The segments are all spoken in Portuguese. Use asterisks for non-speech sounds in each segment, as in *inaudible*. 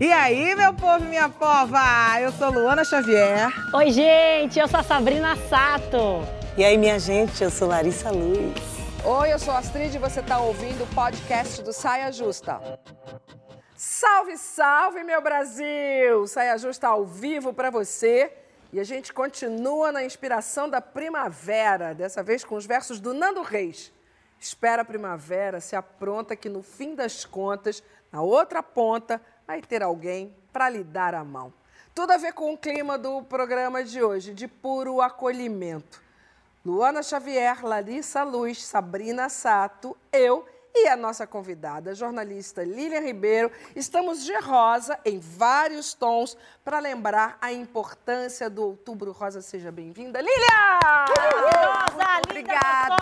E aí, meu povo e minha pova? Eu sou Luana Xavier. Oi, gente, eu sou a Sabrina Sato. E aí, minha gente, eu sou Larissa Luz. Oi, eu sou a Astrid e você está ouvindo o podcast do Saia Justa. Salve, salve, meu Brasil! Saia Justa ao vivo para você. E a gente continua na inspiração da primavera, dessa vez com os versos do Nando Reis. Espera a primavera, se apronta que no fim das contas, na outra ponta, vai ter alguém para lhe dar a mão. Tudo a ver com o clima do programa de hoje, de puro acolhimento. Luana Xavier, Larissa Luz, Sabrina Sato, eu e a nossa convidada, a jornalista Lília Ribeiro, estamos de rosa em vários tons para lembrar a importância do Outubro Rosa. Seja bem-vinda, Lília! Rosa, Obrigada!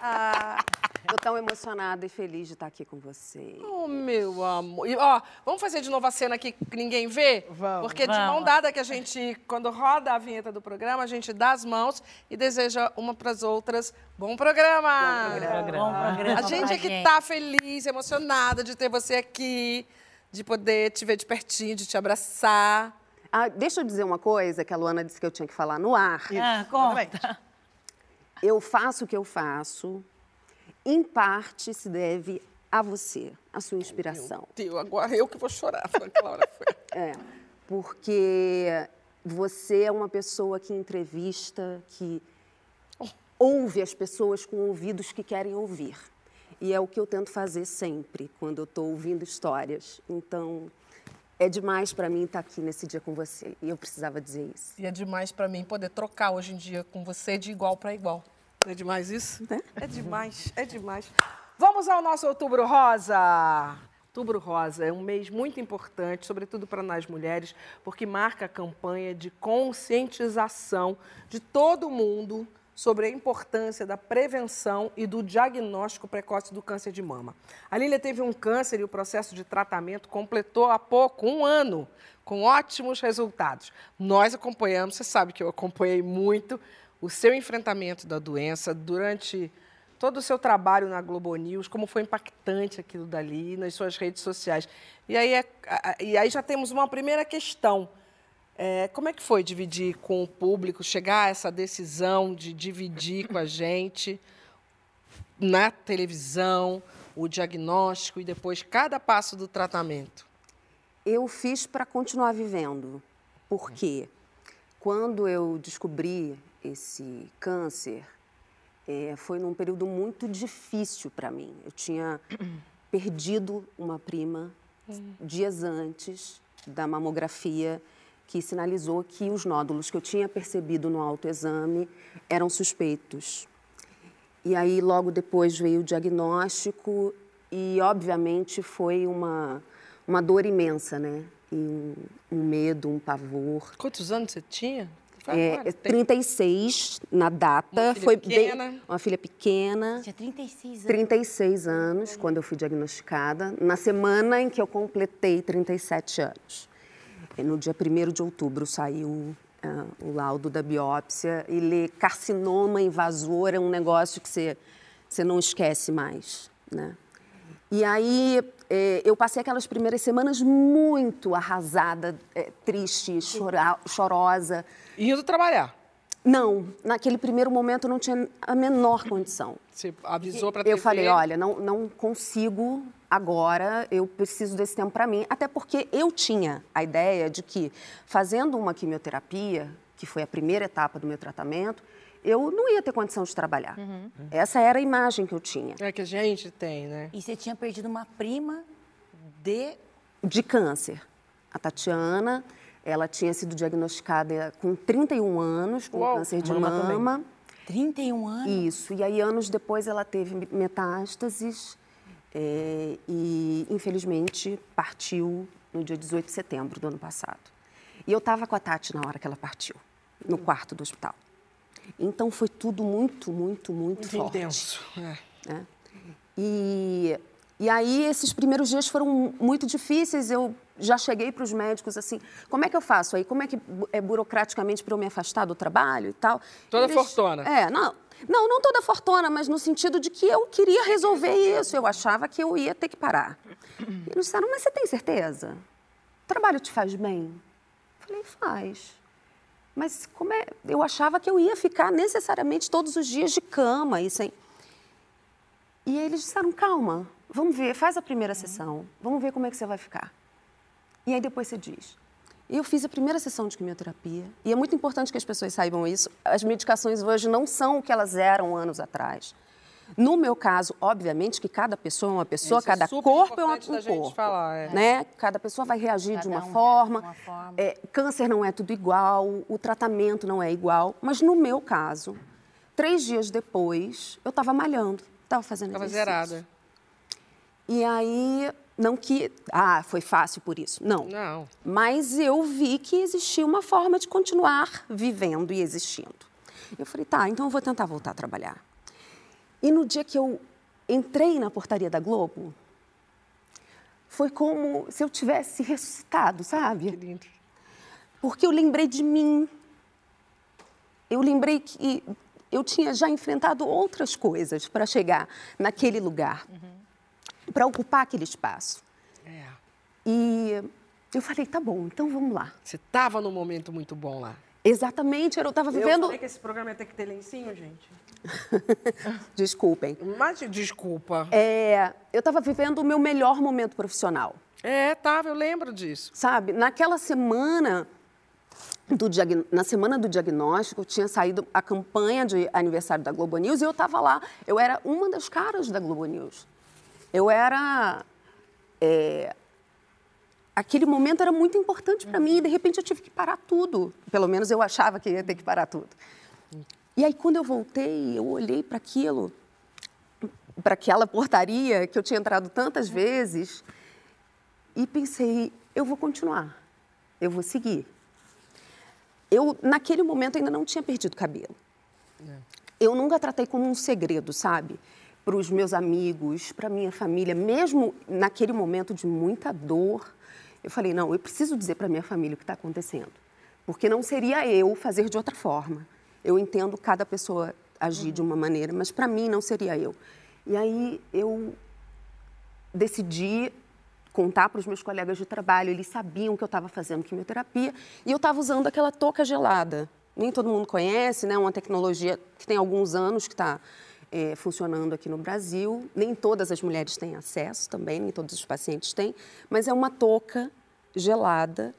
Ah, Tô tão emocionada e feliz de estar aqui com você. Oh, meu amor. E, ó, vamos fazer de novo a cena aqui que ninguém vê? Vamos. Porque de Vamos. mão dada que a gente, quando roda a vinheta do programa, a gente dá as mãos e deseja uma para as outras bom programa. Bom programa. Bom programa A gente é que gente. tá feliz, emocionada de ter você aqui, de poder te ver de pertinho, de te abraçar. Ah, deixa eu dizer uma coisa que a Luana disse que eu tinha que falar no ar. Ah, conta. Eu faço o que eu faço, em parte se deve a você, a sua inspiração. Deus, agora eu que vou chorar. Foi. É, porque você é uma pessoa que entrevista, que ouve as pessoas com ouvidos que querem ouvir. E é o que eu tento fazer sempre, quando eu estou ouvindo histórias. Então, é demais para mim estar aqui nesse dia com você. E eu precisava dizer isso. E é demais pra mim poder trocar hoje em dia com você de igual para igual. É demais isso? Né? É demais, é demais. Vamos ao nosso Outubro Rosa. Outubro Rosa é um mês muito importante, sobretudo para nós mulheres, porque marca a campanha de conscientização de todo mundo sobre a importância da prevenção e do diagnóstico precoce do câncer de mama. A Lília teve um câncer e o processo de tratamento completou há pouco, um ano, com ótimos resultados. Nós acompanhamos, você sabe que eu acompanhei muito o seu enfrentamento da doença durante todo o seu trabalho na Globo News, como foi impactante aquilo dali nas suas redes sociais. E aí, é- e aí já temos uma primeira questão. É, como é que foi dividir com o público, chegar a essa decisão de dividir com a gente na televisão, o diagnóstico e depois cada passo do tratamento? Eu fiz para continuar vivendo. Porque quando eu descobri esse câncer, eh, foi num período muito difícil para mim. Eu tinha *clears throat* perdido uma prima dias antes da mamografia, que sinalizou que os nódulos que eu tinha percebido no autoexame eram suspeitos. E aí, logo depois, veio o diagnóstico e, obviamente, foi uma, uma dor imensa, né? E um, um medo, um pavor. Quantos anos você tinha? É, agora? é Tem- 36 na data. Uma filha foi pequena. bem. Uma filha pequena. Tinha 36 anos. 36 anos, quando eu fui diagnosticada, na semana em que eu completei 37 anos. E no dia 1 de outubro saiu ah, o laudo da biópsia e ler carcinoma invasor é um negócio que você, você não esquece mais, né? E aí eh, eu passei aquelas primeiras semanas muito arrasada, eh, triste, chora- chorosa. Indo trabalhar. Não, naquele primeiro momento eu não tinha a menor condição. Você avisou para Eu falei, olha, não, não consigo agora, eu preciso desse tempo para mim. Até porque eu tinha a ideia de que, fazendo uma quimioterapia, que foi a primeira etapa do meu tratamento, eu não ia ter condição de trabalhar. Essa era a imagem que eu tinha. É que a gente tem, né? E você tinha perdido uma prima de. De câncer. A Tatiana, ela tinha sido diagnosticada com 31 anos, com Uau, câncer de mama também. mama. 31 anos. Isso, e aí anos depois ela teve metástases é, e infelizmente partiu no dia 18 de setembro do ano passado. E eu estava com a Tati na hora que ela partiu, no quarto do hospital. Então foi tudo muito, muito, muito, Muito forte. intenso. É. né? E, e aí esses primeiros dias foram muito difíceis. Eu já cheguei para os médicos assim, como é que eu faço aí? Como é que é burocraticamente para eu me afastar do trabalho e tal? Toda Eles- fortuna. É, não. Não, não toda fortuna, mas no sentido de que eu queria resolver isso. Eu achava que eu ia ter que parar. E eles disseram, mas você tem certeza? O trabalho te faz bem? Eu falei, faz. Mas como é? Eu achava que eu ia ficar necessariamente todos os dias de cama e sem. E aí eles disseram, calma, vamos ver, faz a primeira sessão, vamos ver como é que você vai ficar. E aí depois você diz. Eu fiz a primeira sessão de quimioterapia e é muito importante que as pessoas saibam isso. As medicações hoje não são o que elas eram anos atrás. No meu caso, obviamente que cada pessoa é uma pessoa, Isso é cada super corpo é um, um corpo. falar, é. né? Cada pessoa vai reagir de Cada uma um forma. de uma forma. É, câncer não é tudo igual, o tratamento não é igual. Mas no meu caso, três dias depois, eu estava malhando, estava fazendo Tava exercício. zerada. E aí, não que. Ah, foi fácil por isso. Não. Não. Mas eu vi que existia uma forma de continuar vivendo e existindo. Eu falei, tá, então eu vou tentar voltar a trabalhar. E no dia que eu entrei na portaria da Globo, foi como se eu tivesse ressuscitado, Que sabe? lindo. Porque eu lembrei de mim. Eu lembrei que eu tinha já enfrentado outras coisas para chegar naquele lugar, para ocupar aquele espaço. É. E eu falei, tá bom, então vamos lá. Você estava num momento muito bom lá. Exatamente, eu estava Eu vivendo. falei que esse programa ia ter que ter lencinho, gente. *laughs* Desculpem. Mas, desculpa. É, eu estava vivendo o meu melhor momento profissional, É, tava, eu lembro disso. sabe? Naquela semana do diag- na semana do diagnóstico tinha saído a campanha de aniversário da Globo News e eu estava lá. Eu era uma das caras da Globo News. Eu era é, aquele momento era muito importante para mim e de repente eu tive que parar tudo. Pelo menos eu achava que ia ter que parar tudo. E aí quando eu voltei, eu olhei para aquilo, para aquela portaria que eu tinha entrado tantas vezes e pensei, eu vou continuar. Eu vou seguir. Eu naquele momento ainda não tinha perdido cabelo. Eu nunca tratei como um segredo, sabe? Para os meus amigos, para minha família, mesmo naquele momento de muita dor, eu falei: não, eu preciso dizer para minha família o que está acontecendo, porque não seria eu fazer de outra forma. Eu entendo cada pessoa agir de uma maneira, mas para mim não seria eu. E aí eu decidi contar para os meus colegas de trabalho. Eles sabiam que eu estava fazendo quimioterapia e eu estava usando aquela touca gelada. Nem todo mundo conhece, né? Uma tecnologia que tem alguns anos que está é, funcionando aqui no Brasil. Nem todas as mulheres têm acesso também, nem todos os pacientes têm, mas é uma touca gelada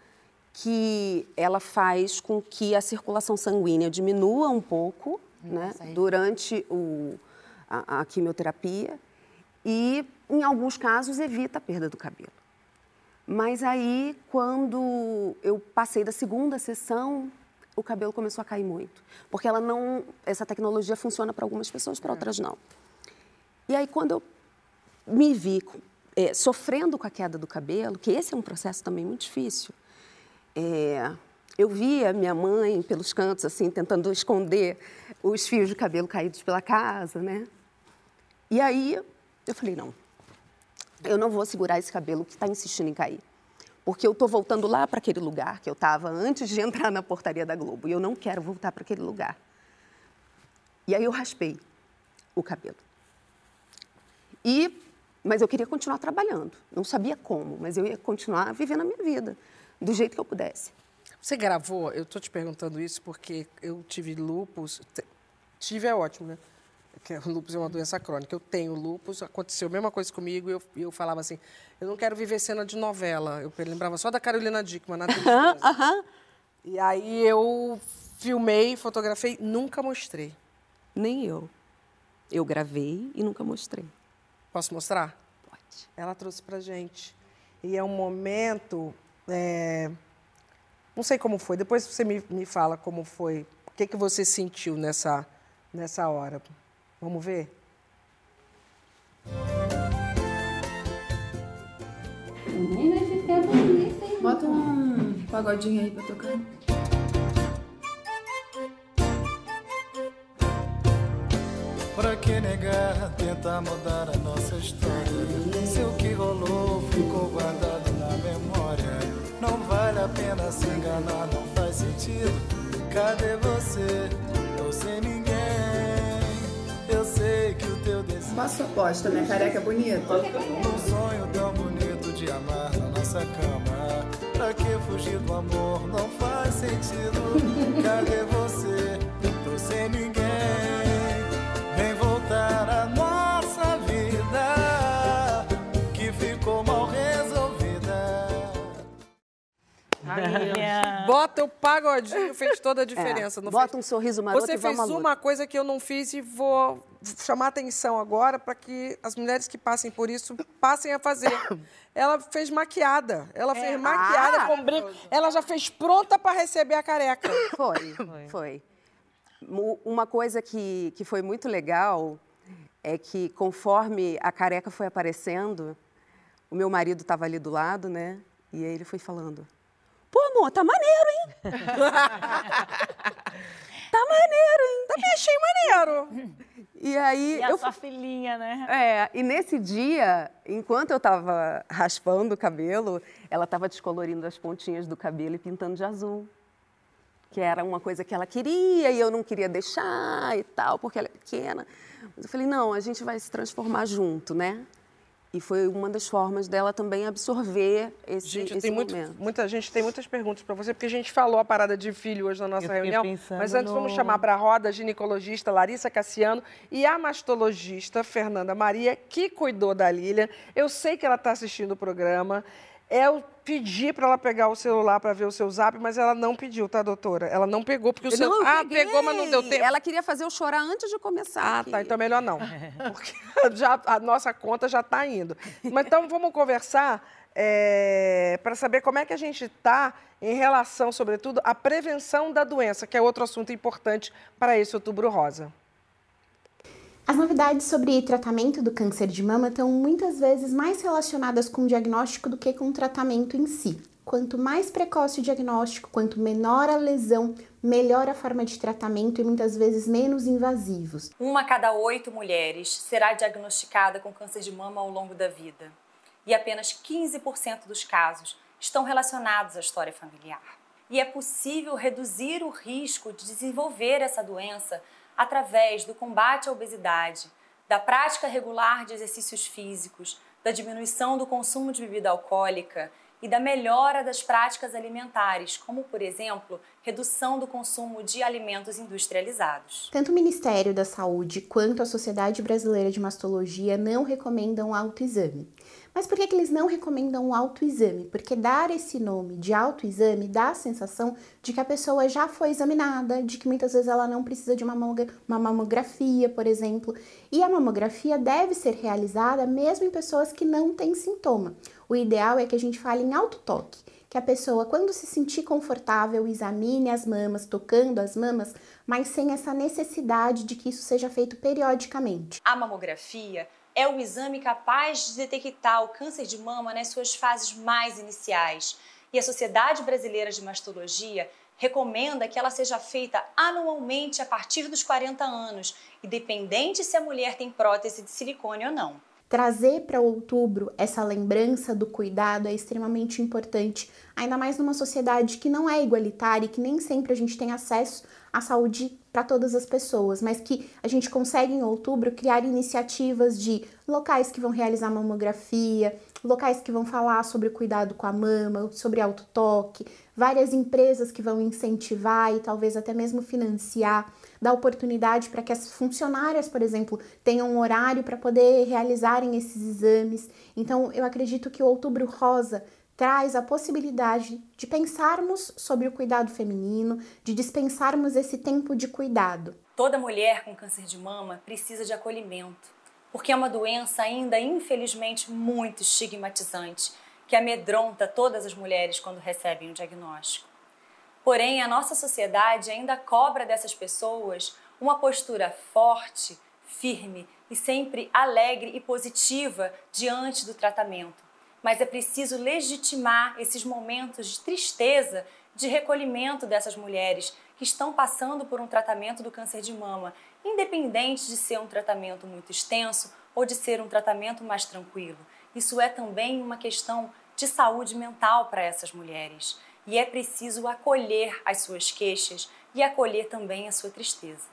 que ela faz com que a circulação sanguínea diminua um pouco, né? Durante o, a, a quimioterapia e, em alguns casos, evita a perda do cabelo. Mas aí, quando eu passei da segunda sessão, o cabelo começou a cair muito. Porque ela não. Essa tecnologia funciona para algumas pessoas, para outras não. E aí, quando eu me vi eh, sofrendo com a queda do cabelo, que esse é um processo também muito difícil, é, eu via minha mãe pelos cantos, assim, tentando esconder os fios de cabelo caídos pela casa, né? E aí eu falei, não, eu não vou segurar esse cabelo que está insistindo em cair. Porque eu estou voltando lá para aquele lugar que eu estava antes de entrar na portaria da Globo. E eu não quero voltar para aquele lugar. E aí eu raspei o cabelo. E, mas eu queria continuar trabalhando. Não sabia como, mas eu ia continuar vivendo a minha vida, do jeito que eu pudesse. Você gravou? Eu tô te perguntando isso porque eu tive lupus. Tive é ótimo, né? Porque o lupus é uma doença crônica. Eu tenho lupus, aconteceu a mesma coisa comigo e eu, eu falava assim: eu não quero viver cena de novela. Eu lembrava só da Carolina Dickman na. Aham. E aí eu filmei, fotografei, nunca mostrei. Nem eu. Eu gravei e nunca mostrei. Posso mostrar? Pode. Ela trouxe pra gente. E é um momento. é, Não sei como foi, depois você me, me fala como foi. O que, que você sentiu nessa, nessa hora? Vamos ver? Bonita, hein? Bota um pagodinho aí pra tocar. Que negar, tentar mudar a nossa história? Se o que rolou ficou guardado na memória, não vale a pena se enganar, não faz sentido. Cadê você? Eu sem ninguém. desse Qual a sua aposta, minha careca é bonita? Um sonho tão bonito de amar na nossa cama. Pra que fugir do amor? Não faz sentido. *laughs* Cadê você? Tô sem ninguém. Rainha. Bota o pagodinho, fez toda a diferença. É, não bota fez? um sorriso maroto Você e fez uma coisa que eu não fiz e vou chamar atenção agora para que as mulheres que passem por isso passem a fazer. *coughs* Ela fez maquiada. Ela fez maquiada Ah! com brinco. Ela já fez pronta para receber a careca. *coughs* Foi, foi. Mu- Uma coisa que, que foi muito legal é que, conforme a careca foi aparecendo, o meu marido estava ali do lado, né? E aí ele foi falando: Pô, amor, tá maneiro, hein? *laughs* tá maneiro, hein? Também achei maneiro. E aí E a eu sua filhinha, né? É, e nesse dia, enquanto eu estava raspando o cabelo, ela estava descolorindo as pontinhas do cabelo e pintando de azul. Que era uma coisa que ela queria e eu não queria deixar e tal, porque ela é pequena. Mas eu falei, não, a gente vai se transformar junto, né? E foi uma das formas dela também absorver esse, Gente, esse tem muito, momento. muita gente tem muitas perguntas para você, porque a gente falou a parada de filho hoje na nossa reunião. Mas antes vamos no- chamar para a roda a ginecologista Larissa Cassiano e a mastologista Fernanda Maria, que cuidou da Lilian. Eu sei que ela está assistindo o programa. Eu pedi para ela pegar o celular para ver o seu zap, mas ela não pediu, tá, doutora? Ela não pegou, porque o seu. Não, ah, peguei. pegou, mas não deu tempo. Ela queria fazer eu chorar antes de começar. Ah, aqui. tá. Então é melhor não. *laughs* Porque já, a nossa conta já está indo. Mas então vamos conversar para saber como é que a gente está em relação, sobretudo, à prevenção da doença, que é outro assunto importante para esse outubro rosa. As novidades sobre tratamento do câncer de mama estão muitas vezes mais relacionadas com o diagnóstico do que com o tratamento em si. Quanto mais precoce o diagnóstico, quanto menor a lesão, melhor a forma de tratamento e muitas vezes menos invasivos. Uma a cada oito mulheres será diagnosticada com câncer de mama ao longo da vida. E apenas 15% dos casos estão relacionados à história familiar. E é possível reduzir o risco de desenvolver essa doença através do combate à obesidade, da prática regular de exercícios físicos, da diminuição do consumo de bebida alcoólica e da melhora das práticas alimentares, como, por exemplo, redução do consumo de alimentos industrializados. Tanto o Ministério da Saúde quanto a Sociedade Brasileira de Mastologia não recomendam autoexame. Mas por que, que eles não recomendam o autoexame? Porque dar esse nome de autoexame dá a sensação de que a pessoa já foi examinada, de que muitas vezes ela não precisa de uma uma mamografia, por exemplo. E a mamografia deve ser realizada mesmo em pessoas que não têm sintoma. O ideal é que a gente fale em autotoque que a pessoa, quando se sentir confortável, examine as mamas, tocando as mamas, mas sem essa necessidade de que isso seja feito periodicamente. A mamografia é o exame capaz de detectar o câncer de mama nas suas fases mais iniciais. E a Sociedade Brasileira de Mastologia recomenda que ela seja feita anualmente a partir dos 40 anos, independente se a mulher tem prótese de silicone ou não. Trazer para outubro essa lembrança do cuidado é extremamente importante, ainda mais numa sociedade que não é igualitária e que nem sempre a gente tem acesso à saúde para todas as pessoas, mas que a gente consegue em outubro criar iniciativas de locais que vão realizar mamografia, locais que vão falar sobre o cuidado com a mama, sobre autotoque, várias empresas que vão incentivar e talvez até mesmo financiar, dar oportunidade para que as funcionárias, por exemplo, tenham um horário para poder realizarem esses exames. Então, eu acredito que o Outubro Rosa traz a possibilidade de pensarmos sobre o cuidado feminino, de dispensarmos esse tempo de cuidado. Toda mulher com câncer de mama precisa de acolhimento, porque é uma doença ainda infelizmente muito estigmatizante, que amedronta todas as mulheres quando recebem o diagnóstico. Porém, a nossa sociedade ainda cobra dessas pessoas uma postura forte, firme e sempre alegre e positiva diante do tratamento. Mas é preciso legitimar esses momentos de tristeza, de recolhimento dessas mulheres que estão passando por um tratamento do câncer de mama, independente de ser um tratamento muito extenso ou de ser um tratamento mais tranquilo. Isso é também uma questão de saúde mental para essas mulheres e é preciso acolher as suas queixas e acolher também a sua tristeza.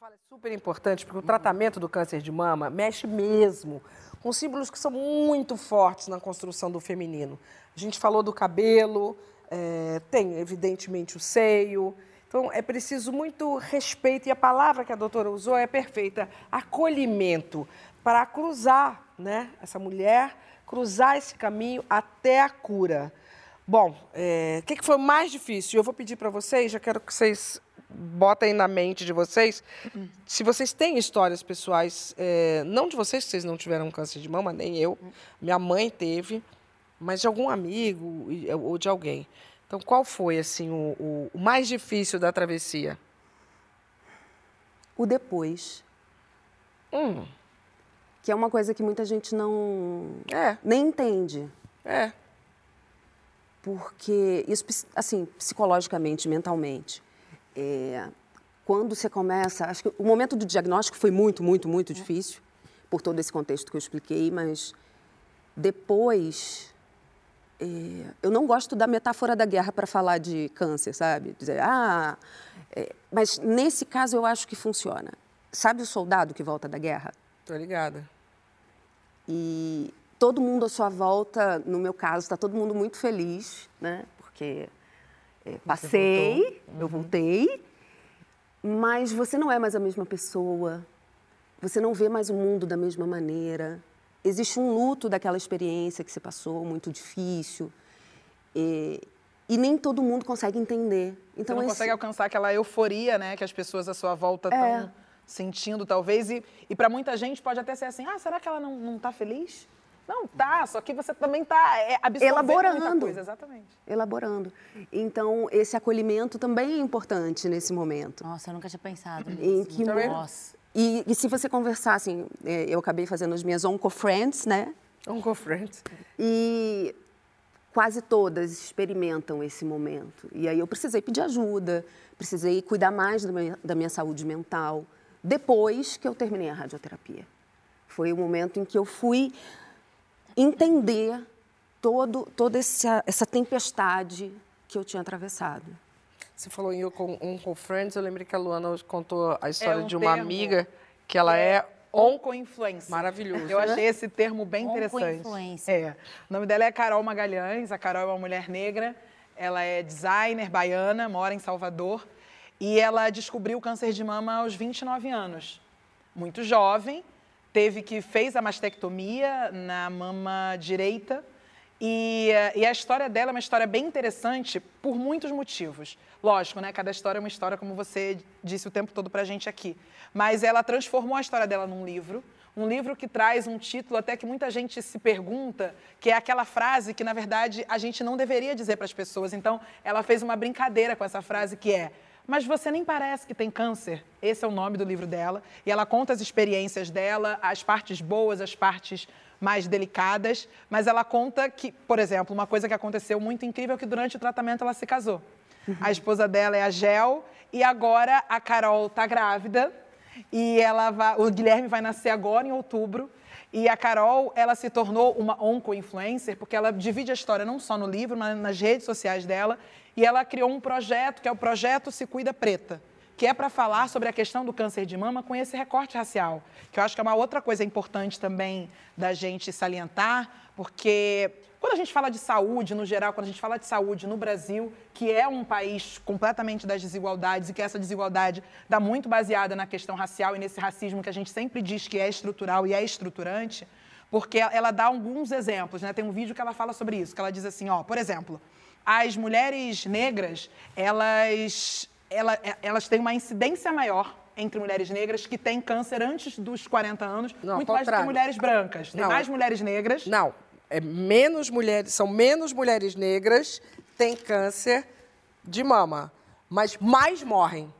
fala é super importante porque o tratamento do câncer de mama mexe mesmo com símbolos que são muito fortes na construção do feminino. A gente falou do cabelo, é, tem evidentemente o seio. Então é preciso muito respeito e a palavra que a doutora usou é perfeita, acolhimento para cruzar, né, essa mulher cruzar esse caminho até a cura. Bom, é, o que, que foi mais difícil? Eu vou pedir para vocês, já quero que vocês botem na mente de vocês, se vocês têm histórias pessoais, é, não de vocês, que vocês não tiveram câncer de mama, nem eu, minha mãe teve, mas de algum amigo ou de alguém. Então, qual foi assim o, o- o mais difícil da travessia? O depois, Hum, que é uma coisa que muita gente não é, nem entende. é. Porque isso, assim, psicologicamente, mentalmente, é, quando você começa, acho que o momento do diagnóstico foi muito, muito, muito difícil, por todo esse contexto que eu expliquei, mas depois, é, eu não gosto da metáfora da guerra para falar de câncer, sabe? Dizer, ah, é, mas nesse caso eu acho que funciona. Sabe o soldado que volta da guerra? Tô ligada. E todo mundo à sua volta, no meu caso, está todo mundo muito feliz, né? Porque é, passei, eu voltei, mas você não é mais a mesma pessoa, você não vê mais o mundo da mesma maneira. Existe um luto daquela experiência que você passou, muito difícil, e, e nem todo mundo consegue entender. Você Então não esse- consegue alcançar aquela euforia, né, que as pessoas à sua volta estão É. sentindo, talvez. E, e para muita gente pode até ser assim: ah, será que ela não, não tá feliz? Não, tá, só que você também tá é, absorvendo muita Elaborando. coisa, exatamente. elaborando. Então, esse acolhimento também é importante nesse momento. Nossa, eu nunca tinha pensado Em nisso. que Nossa. E, e se você conversar, assim, é, eu acabei fazendo as minhas onco-friends, né? Uncle Friends. E quase todas experimentam esse momento. E aí eu precisei pedir ajuda, precisei cuidar mais da minha, da minha saúde mental, depois que eu terminei a radioterapia. Foi o momento em que eu fui entender todo, toda essa, essa tempestade que eu tinha atravessado. Você falou em Uncle, Uncle Friends, eu lembrei que a Luana contou a história um de uma termo amiga que ela é onco Onco-influencer. Maravilhoso. Eu achei esse termo bem interessante. Onco-influencer. É. O nome dela é Carol Magalhães. A Carol é uma mulher negra. Ela é designer baiana, mora em Salvador. E ela descobriu o câncer de mama aos 29 anos. Muito jovem, teve que fez a mastectomia na mama direita. E, e a história dela é uma história bem interessante por muitos motivos. Lógico, né? Cada história é uma história, como você disse o tempo todo pra gente aqui. Mas ela transformou a história dela num livro. Um livro que traz um título até que muita gente se pergunta, que é aquela frase que, na verdade, a gente não deveria dizer para as pessoas. Então, ela fez uma brincadeira com essa frase que é mas você nem parece que tem câncer. Esse é o nome do livro dela. E ela conta as experiências dela, as partes boas, as partes mais delicadas. Mas ela conta que, por exemplo, uma coisa que aconteceu muito incrível é que durante o tratamento ela se casou. A esposa dela é a Gel e agora a Carol está grávida e ela vai, o Guilherme vai nascer agora em outubro. E a Carol, ela se tornou uma onco-influencer, porque ela divide a história não só no livro, mas nas redes sociais dela. E ela criou um projeto, que é o Projeto Se Cuida Preta, que é para falar sobre a questão do câncer de mama com esse recorte racial. Que eu acho que é uma outra coisa importante também da gente salientar, porque quando a gente fala de saúde, no geral, quando a gente fala de saúde no Brasil, que é um país completamente das desigualdades e que essa desigualdade está muito baseada na questão racial e nesse racismo que a gente sempre diz que é estrutural e é estruturante, porque ela dá alguns exemplos, né? Tem um vídeo que ela fala sobre isso, que ela diz assim, ó, por exemplo, as mulheres negras, elas, ela- elas têm uma incidência maior entre mulheres negras que têm câncer antes dos 40 anos, Não, muito mais do que mulheres brancas. Tem Não. mais mulheres negras. Não, é menos mulheres, são menos mulheres negras têm câncer de mama, mas mais morrem.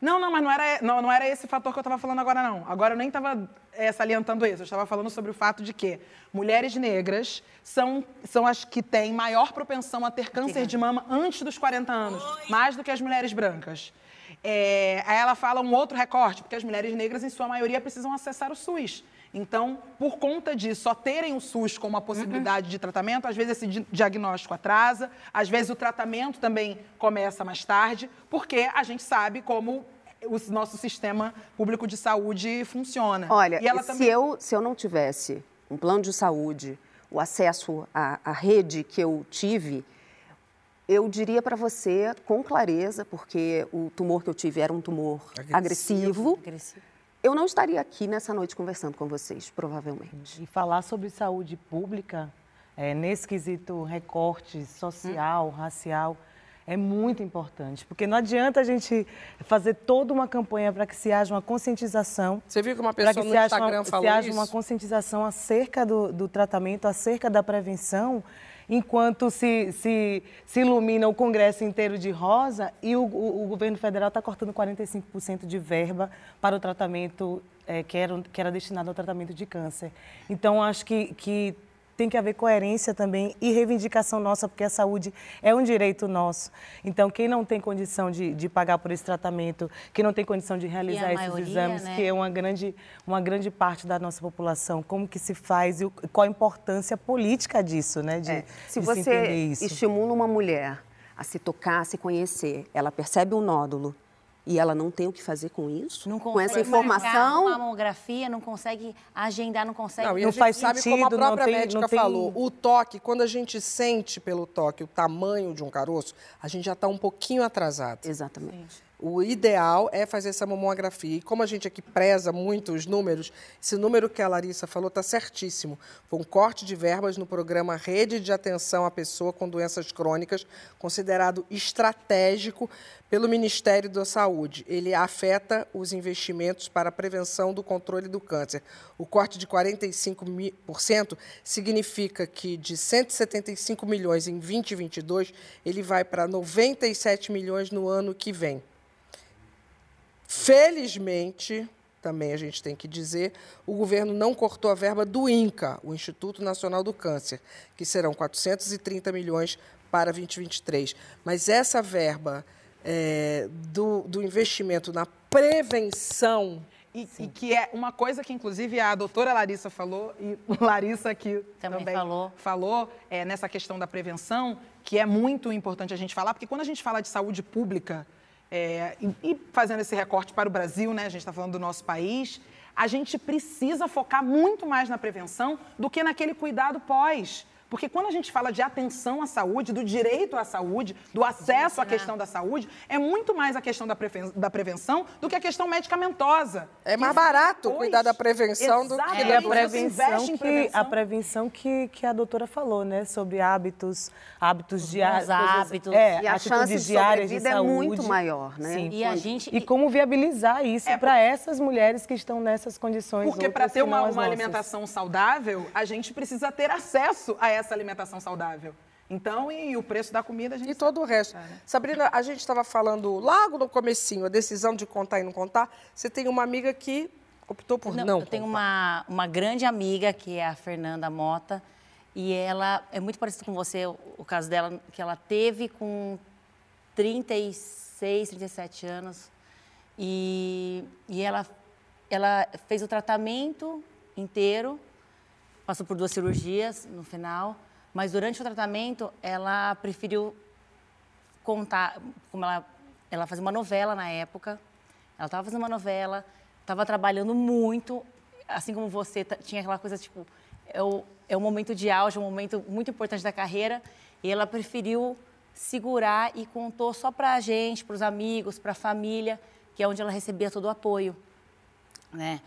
Não, não, mas não era, não, não era esse fator que eu estava falando agora, não. Agora eu nem estava salientando isso. Eu estava falando sobre o fato de que mulheres negras são, são as que têm maior propensão a ter câncer de mama antes dos 40 anos, mais do que as mulheres brancas. É, aí ela fala um outro recorte, porque as mulheres negras, em sua maioria, precisam acessar o SUS. Então, por conta de só terem o SUS como uma possibilidade de tratamento, às vezes esse di- diagnóstico atrasa, às vezes o tratamento também começa mais tarde, porque a gente sabe como o nosso sistema público de saúde funciona. Olha, e ela se, também... eu, se eu não tivesse um plano de saúde, o acesso à, à rede que eu tive, eu diria para você com clareza, porque o tumor que eu tive era um tumor agressivo, Agressivo. Eu não estaria aqui nessa noite conversando com vocês, provavelmente. E falar sobre saúde pública, é, nesse quesito recorte social, racial, é muito importante. Porque não adianta a gente fazer toda uma campanha para que se haja uma conscientização. Você viu que uma pessoa que no se haja Instagram uma, falou se haja isso? uma conscientização acerca do, do tratamento, acerca da prevenção, enquanto se, se, se ilumina o Congresso inteiro de rosa e o, o- o governo federal está cortando 45% de verba para o tratamento eh, que, era, que era destinado ao tratamento de câncer. Então, acho que, que tem que haver coerência também e reivindicação nossa, porque a saúde é um direito nosso. Então, quem não tem condição de, de pagar por esse tratamento, quem não tem condição de realizar esses maioria, exames, né? que é uma grande, uma grande parte da nossa população, como que se faz e qual a importância política disso, né? De, É, Se de você entender isso. estimula uma mulher a se tocar, a se conhecer, ela percebe um nódulo e ela não tem o que fazer com isso, Não com essa consegue marcar informação, uma mamografia, não consegue agendar, não consegue. Não, e Não faz sabe como a sentido, não própria tem- médica não tem- falou, o toque, quando a gente sente pelo toque o tamanho de um caroço, a gente já está um pouquinho atrasado. Exatamente. O ideal é fazer essa mamografia. E como a gente aqui preza muito os números, esse número que a Larissa falou está certíssimo. Foi um corte de verbas no programa Rede de Atenção à Pessoa com Doenças Crônicas, considerado estratégico pelo Ministério da Saúde. Ele afeta os investimentos para a prevenção do controle do câncer. O corte de 45% significa que de 175 milhões em 2022, ele vai para 97 milhões no ano que vem. Felizmente, também a gente tem que dizer, o governo não cortou a verba do INCA, o Instituto Nacional do Câncer, que serão 430 milhões para 2023. Mas essa verba é, do, do investimento na prevenção E, e que é uma coisa que, inclusive, a doutora Larissa falou, e *laughs* Larissa aqui Também também, falou. falou é, nessa questão da prevenção, que é muito importante a gente falar, porque quando a gente fala de saúde pública, é, e, e fazendo esse recorte para o Brasil, né, a gente está falando do nosso país, a gente precisa focar muito mais na prevenção do que naquele cuidado pós. Porque quando a gente fala de atenção à saúde, do direito à saúde, do acesso à questão da saúde, é muito mais a questão da, preven- da prevenção do que a questão medicamentosa. É mais barato depois. cuidar da prevenção do que Exatamente. E a Você prevenção, que, prevenção. a prevenção que, que a doutora falou, né? Sobre hábitos, hábitos diários. hábitos. É, E a chance de diárias de sobrevida é saúde. muito maior, né? Sim. E a gente. E como viabilizar isso para essas mulheres que estão nessas condições. Porque para ter uma, uma alimentação saudável, a gente precisa ter acesso a essa alimentação saudável. Então, e o preço da comida a gente E todo o resto. Sabrina, a gente estava falando logo no comecinho, a decisão de contar e não contar. Você tem uma amiga que optou por não, eu tenho uma, uma grande amiga, que é a Fernanda Mota, e ela é muito parecida com você, o, o caso dela, que ela teve com 36, 37 anos, e, e ela, ela fez o tratamento inteiro, passou por duas cirurgias no final, mas durante o tratamento ela preferiu contar, como ela, ela fazia uma novela na época, ela estava fazendo uma novela, estava trabalhando muito, assim como você, tinha aquela coisa tipo, é o, é o momento de auge, é um momento muito importante da carreira, e ela preferiu segurar e contou só para a gente, para os amigos, para a família, que é onde ela recebia todo o apoio, né?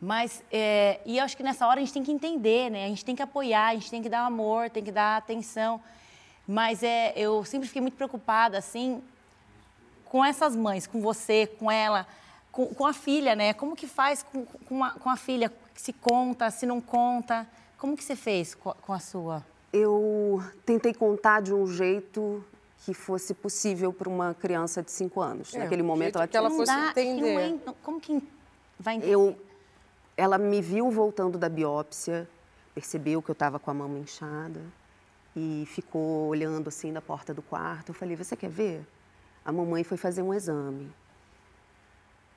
Mas, é, e eu acho que nessa hora a gente tem que entender, né? A gente tem que apoiar, a gente tem que dar amor, tem que dar atenção. Mas é, eu sempre fiquei muito preocupada, assim, com essas mães, com você, com ela, com, com a filha, né? Como que faz com, com, a, com a filha? Se conta, se não conta? Como que você fez com, a- com a sua? Eu tentei contar de um jeito que fosse possível para uma criança de 5 anos. É, Naquele momento ela que ela tinha- fosse Não dá, que não entender. é- não- como que vai entender? Eu, ela me viu voltando da biópsia, percebeu que eu estava com a mão inchada e ficou olhando assim na porta do quarto. Eu falei: Você quer ver? A mamãe foi fazer um exame.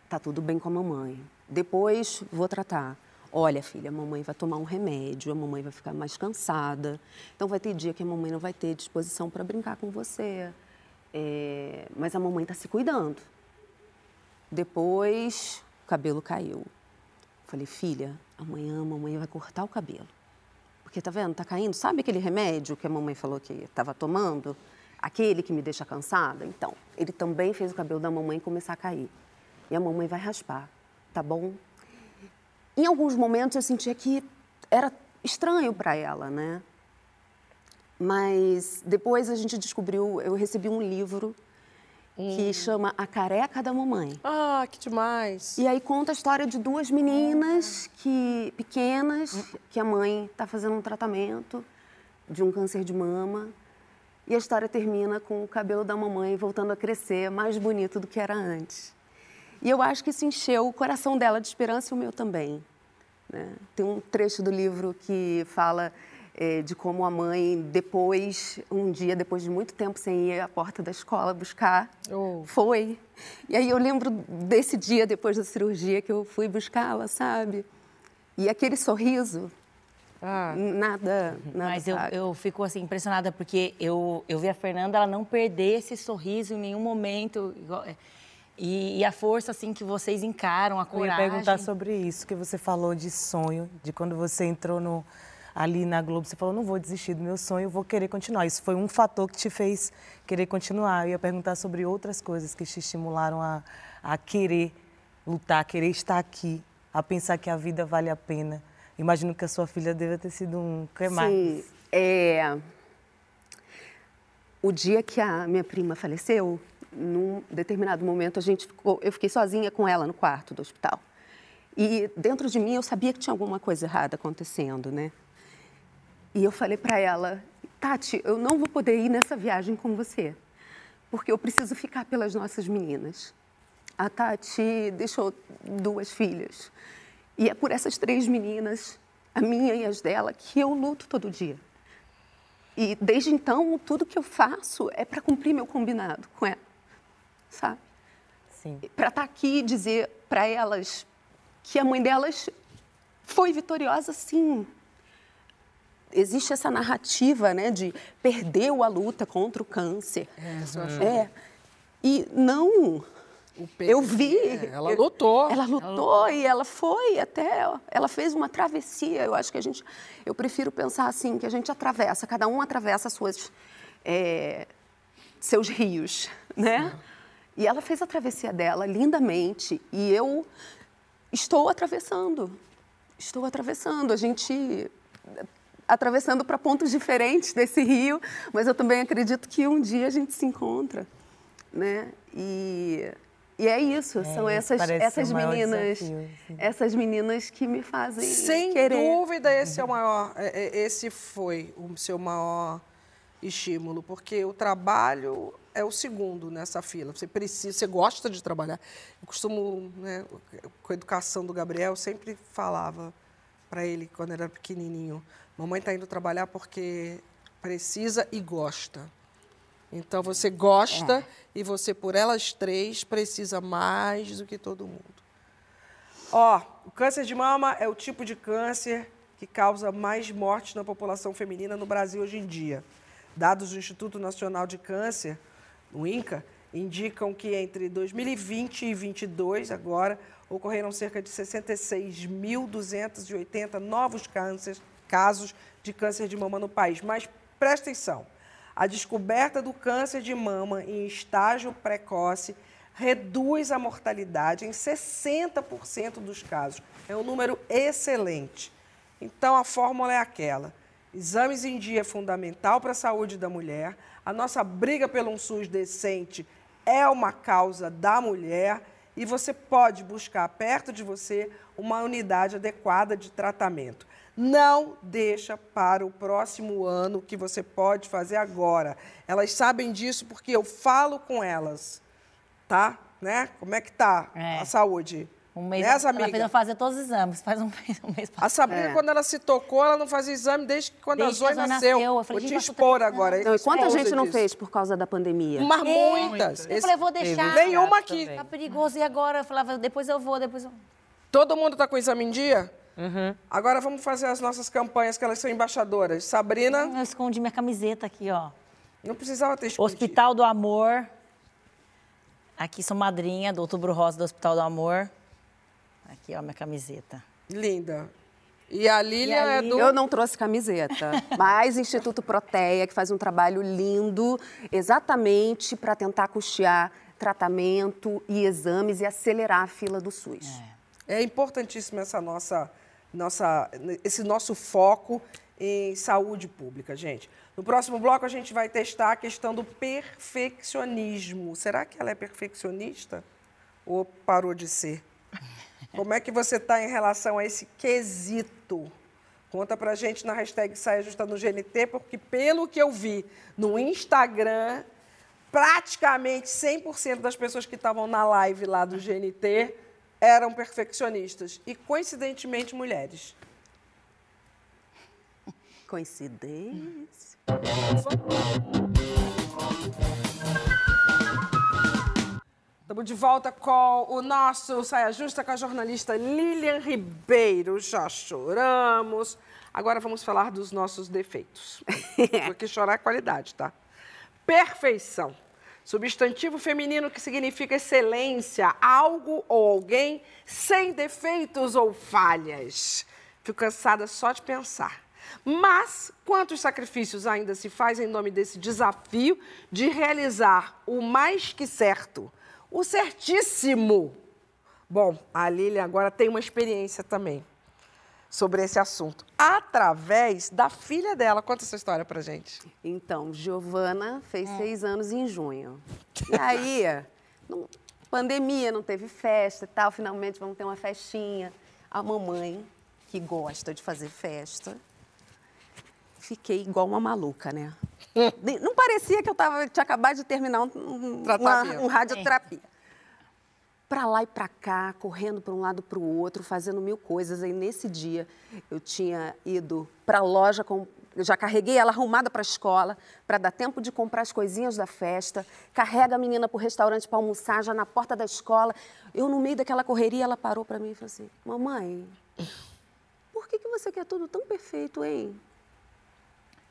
Tá tudo bem com a mamãe. Depois vou tratar. Olha, filha, a mamãe vai tomar um remédio, a mamãe vai ficar mais cansada. Então vai ter dia que a mamãe não vai ter disposição para brincar com você. É, mas a mamãe está se cuidando. Depois, o cabelo caiu. Falei, filha, amanhã a mamãe vai cortar o cabelo. Porque tá vendo, tá caindo. Sabe aquele remédio que a mamãe falou que estava tomando? Aquele que me deixa cansada? Então, ele também fez o cabelo da mamãe começar a cair. E a mamãe vai raspar, tá bom? Em alguns momentos eu sentia que era estranho para ela, né? Mas depois a gente descobriu, eu recebi um livro que chama A Careca da Mamãe. Ah, que demais. E aí conta a história de duas meninas que pequenas, que a mãe está fazendo um tratamento de um câncer de mama. E a história termina com o cabelo da mamãe voltando a crescer, mais bonito do que era antes. E eu acho que isso encheu o coração dela de esperança e o meu também. né? Tem um trecho do livro que fala eh, de como a mãe, depois, um dia, depois de muito tempo sem ir à porta da escola buscar, foi. E aí eu lembro desse dia, depois da cirurgia, que eu fui buscá-la, sabe? E aquele sorriso, nada, nada Mas eu, eu fico assim impressionada porque eu, eu vi a Fernanda ela não perder esse sorriso em nenhum momento é, e, e a força assim que vocês encaram, a Eu ia coragem. perguntar sobre isso, que você falou de sonho, de quando você entrou no, ali na Globo, você falou, não vou desistir do meu sonho, vou querer continuar. Isso foi um fator que te fez querer continuar. Eu ia perguntar sobre outras coisas que te estimularam a, a querer lutar, a querer estar aqui, a pensar que a vida vale a pena. Imagino que a sua filha deve ter sido um... Que mais? Sim, é... O dia que a minha prima faleceu, num determinado momento a gente ficou, eu fiquei sozinha com ela no quarto do hospital. E dentro de mim eu sabia que tinha alguma coisa errada acontecendo, né? E eu falei para ela, Tati, eu não vou poder ir nessa viagem com você, porque eu preciso ficar pelas nossas meninas. A Tati deixou duas filhas. E é por essas três meninas, a minha e as dela, que eu luto todo dia. E desde então, tudo que eu faço é para cumprir meu combinado com ela, sabe? Sim. Para estar aqui e dizer para elas que a mãe delas foi vitoriosa, sim. Existe essa narrativa, né, de perdeu a luta contra o câncer. É. É. E não. Eu vi. É, ela eu- lutou. Ela lutou e ela foi até. Ela fez uma travessia. Eu acho que a gente. Eu prefiro pensar assim, que a gente atravessa, cada um atravessa suas, é, seus rios, né? E ela fez a travessia dela lindamente. E eu estou atravessando. Estou atravessando. A gente atravessando para pontos diferentes desse rio, mas eu também acredito que um dia a gente se encontra, né? E, e é isso, são isso essas, essas meninas, desafio, essas meninas que me fazem Sem querer. dúvida, esse é o maior, é- é- esse foi o seu maior estímulo, porque o trabalho é o segundo nessa fila. Você precisa, você gosta de trabalhar. Eu costumo, né, com a educação do Gabriel, eu sempre falava para ele quando era pequenininho, mamãe está indo trabalhar porque precisa e gosta. Então você gosta e você por elas três precisa mais do que todo mundo. Ó, o câncer de mama é o tipo de câncer que causa mais mortes na população feminina no Brasil hoje em dia. Dados do Instituto Nacional de Câncer, o INCA, indicam que entre 2020 e 2022, agora, ocorreram cerca de 66.280 novos cânceres, casos de câncer de mama no país. Mas presta atenção, a descoberta do câncer de mama em estágio precoce reduz a mortalidade em 60% dos casos. É um número excelente. Então, a fórmula é aquela. Exames em dia é fundamental para a saúde da mulher. A nossa briga pelo um SUS decente é uma causa da mulher e você pode buscar perto de você uma unidade adequada de tratamento. Não deixa para o próximo ano que você pode fazer agora. Elas sabem disso porque eu falo com elas, tá? Né? Como é que tá a saúde? Um mês, é Nessa, ela amiga? fez eu fazer todos os exames, faz um *laughs* mês, um mês A Sabrina, É. quando ela se tocou, ela não fazia exame desde que quando Desde a Zoe nasceu. nasceu. Eu falei, Vou te expor agora. Não, e quanta gente não disso. fez por causa da pandemia? Mas É. muitas. Eu Esse- falei, vou deixar. Nenhuma aqui. Tá perigoso. E agora? Eu falava, depois eu vou, depois eu... Todo mundo está com o exame em dia? Agora vamos fazer as nossas campanhas, que elas são embaixadoras. Sabrina, Eu escondi minha camiseta aqui, ó. não precisava ter escondido. Hospital do Amor. Aqui sou madrinha do Outubro Rosa do Hospital do Amor. Aqui, ó, minha camiseta. Linda. E a Lília é do... Eu não trouxe camiseta, *laughs* mas Instituto Proteia, que faz um trabalho lindo, exatamente para tentar custear tratamento e exames e acelerar a fila do SUS. É importantíssimo essa nossa, nossa, esse nosso foco em saúde pública, gente. No próximo bloco a gente vai testar a questão do perfeccionismo. Será que ela é perfeccionista ou parou de ser? Como é que você está em relação a esse quesito? Conta pra gente na hashtag Saia Justa no GNT, porque pelo que eu vi no Instagram, praticamente 100% das pessoas que estavam na live lá do GNT eram perfeccionistas. E, coincidentemente, mulheres. Coincidência. Estamos de volta com o nosso Saia Justa com a jornalista Lilian Ribeiro. Já choramos. Agora vamos falar dos nossos defeitos. *laughs* Porque chorar é qualidade, tá? Perfeição. Substantivo feminino que significa excelência, algo ou alguém sem defeitos ou falhas. Fico cansada só de pensar. Mas quantos sacrifícios ainda se faz em nome desse desafio de realizar o mais que certo, o certíssimo? Bom, a Lilian agora tem uma experiência também sobre esse assunto, através da filha dela. Conta essa história pra gente. Então, Giovana fez seis anos em junho. E aí, *laughs* não- pandemia, não teve festa e tal, finalmente vamos ter uma festinha. A mamãe, que gosta de fazer festa, fiquei igual uma maluca, né? *laughs* Não parecia que eu tava, tinha acabado de terminar um, um, uma, um radioterapia. Pra lá e pra cá, correndo para um lado para o outro, fazendo mil coisas. Aí nesse dia eu tinha ido para a loja, com, já carreguei ela arrumada para a escola, para dar tempo de comprar as coisinhas da festa. Carrega a menina para o restaurante para almoçar, já na porta da escola. Eu, no meio daquela correria, ela parou para mim e falou assim: Mamãe, por que, que você quer tudo tão perfeito, hein?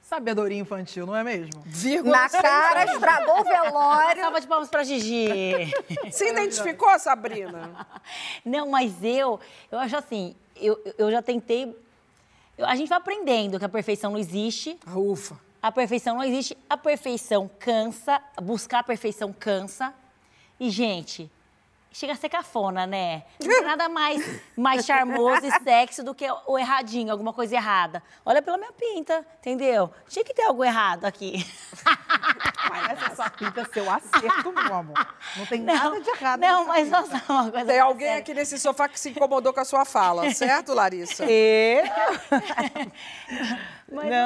Sabedoria infantil, não é mesmo? Na cara, estragou o velório. Salva de palmas pra Gigi. Se identificou, Sabrina? Não, mas eu, eu acho assim, eu, eu já tentei. eu- a gente vai aprendendo que a perfeição não existe. Ufa. A perfeição não existe. A perfeição cansa. Buscar a perfeição cansa. E, gente, chega a ser cafona, né? Não tem nada mais, mais charmoso e sexy do que o erradinho, alguma coisa errada. Olha pela minha pinta, entendeu? Tinha que ter algo errado aqui. Mas essa sua pinta é seu acerto, meu amor. Não tem nada de errado. Não, mas pinta. só uma coisa. Tem alguém aqui nesse sofá que se incomodou com a sua fala, *laughs* certo, Larissa? E... *laughs*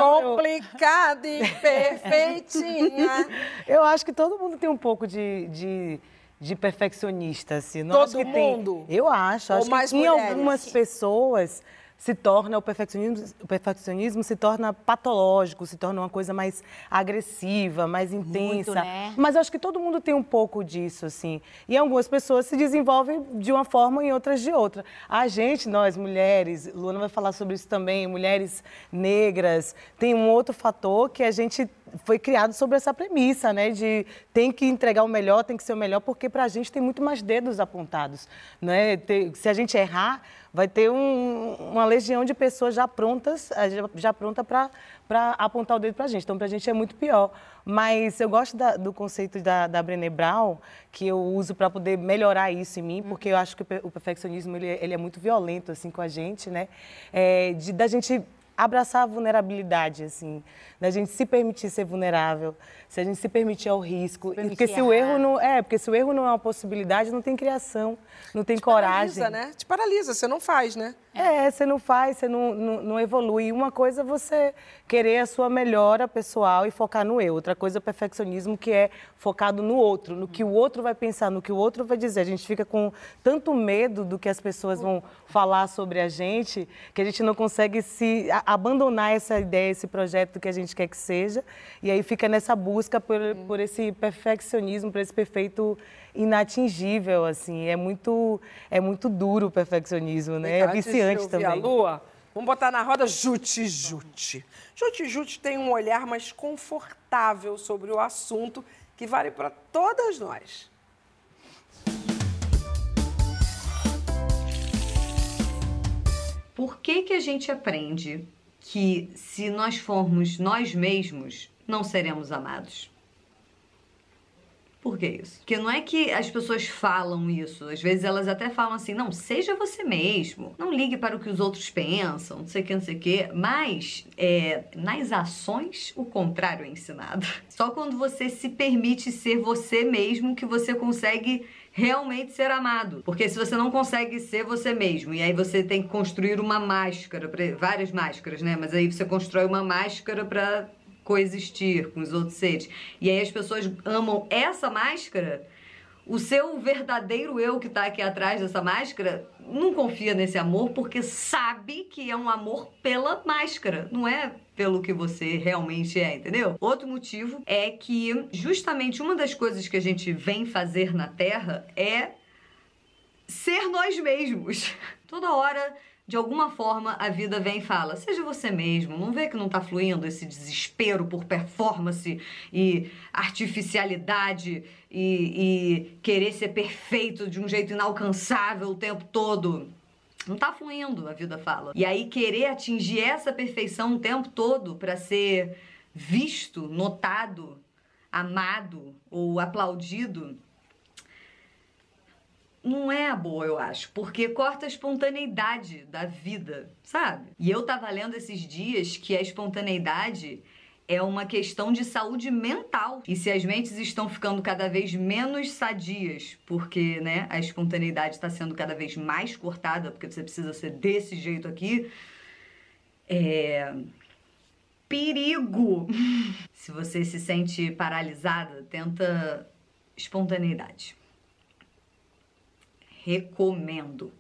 Complicada e *laughs* perfeitinha. Eu acho que todo mundo tem um pouco de, de, de perfeccionista, assim. Não Todo que tem- mundo? Eu acho. Ou acho mais que em mulheres? algumas pessoas se torna, o perfeccionismo, o perfeccionismo se torna patológico, se torna uma coisa mais agressiva, mais intensa. né? Mas eu acho que todo mundo tem um pouco disso, assim. E algumas pessoas se desenvolvem de uma forma e outras de outra. A gente, nós mulheres, Luana vai falar sobre isso também, mulheres negras, tem um outro fator que a gente foi criado sobre essa premissa, né? De tem que entregar o melhor, tem que ser o melhor, porque para a gente tem muito mais dedos apontados, né? Se a gente errar, vai ter um- uma legião de pessoas já prontas, eh, já, já pronta para apontar o dedo para a gente. Então, para a gente é muito pior. Mas eu gosto da- do conceito da, da Brené Brown, que eu uso para poder melhorar isso em mim, porque eu acho que o per- o perfeccionismo ele, ele é muito violento assim com a gente, né? É, de da gente abraçar a vulnerabilidade, assim, da gente se permitir ser vulnerável, se a gente se permitir ao risco, permitir porque se o errar. erro não é, porque se o erro não é uma possibilidade, não tem criação, não tem coragem. Paralisa, né? Te paralisa, você não faz, né? É, você não faz, você não, não, não evolui. Uma coisa é você querer a sua melhora pessoal e focar no eu. Outra coisa é o perfeccionismo, que é focado no outro, no que o outro vai pensar, no que o outro vai dizer. A gente fica com tanto medo do que as pessoas vão falar sobre a gente, que a gente não consegue se abandonar essa ideia, esse projeto que a gente quer que seja. E aí fica nessa busca por, por esse perfeccionismo, por esse perfeito inatingível, assim. É muito, é muito duro o perfeccionismo, né? É brilhante também. a lua, vamos botar na roda Jute Jute. Jute Jute tem um olhar mais confortável sobre o assunto que vale para todas nós. Por que, que a gente aprende que se nós formos nós mesmos, não seremos amados? Por que isso? Porque não é que as pessoas falam isso. Às vezes elas até falam assim, não, seja você mesmo. Não ligue para o que os outros pensam, não sei o que, não sei o que. Mas, é, nas ações, o contrário é ensinado. *laughs* Só quando você se permite ser você mesmo que você consegue realmente ser amado. Porque se você não consegue ser você mesmo, e aí você tem que construir uma máscara, várias máscaras, né? Mas aí você constrói uma máscara para coexistir com os outros seres. E aí as pessoas amam essa máscara, o seu verdadeiro eu que tá aqui atrás dessa máscara não confia nesse amor porque sabe que é um amor pela máscara, não é pelo que você realmente é, entendeu? Outro motivo é que justamente uma das coisas que a gente vem fazer na Terra é ser nós mesmos. *laughs* Toda hora de alguma forma a vida vem e fala: seja você mesmo, não vê que não tá fluindo esse desespero por performance e artificialidade e, e querer ser perfeito de um jeito inalcançável o tempo todo. Não tá fluindo, a vida fala. E aí querer atingir essa perfeição o tempo todo para ser visto, notado, amado ou aplaudido não é boa, eu acho, porque corta a espontaneidade da vida, sabe? E eu tava lendo esses dias que a espontaneidade é uma questão de saúde mental. E se as mentes estão ficando cada vez menos sadias, porque, né, a espontaneidade está sendo cada vez mais cortada, porque você precisa ser desse jeito aqui, é perigo. *laughs* se você se sente paralisada, tenta espontaneidade recomendo.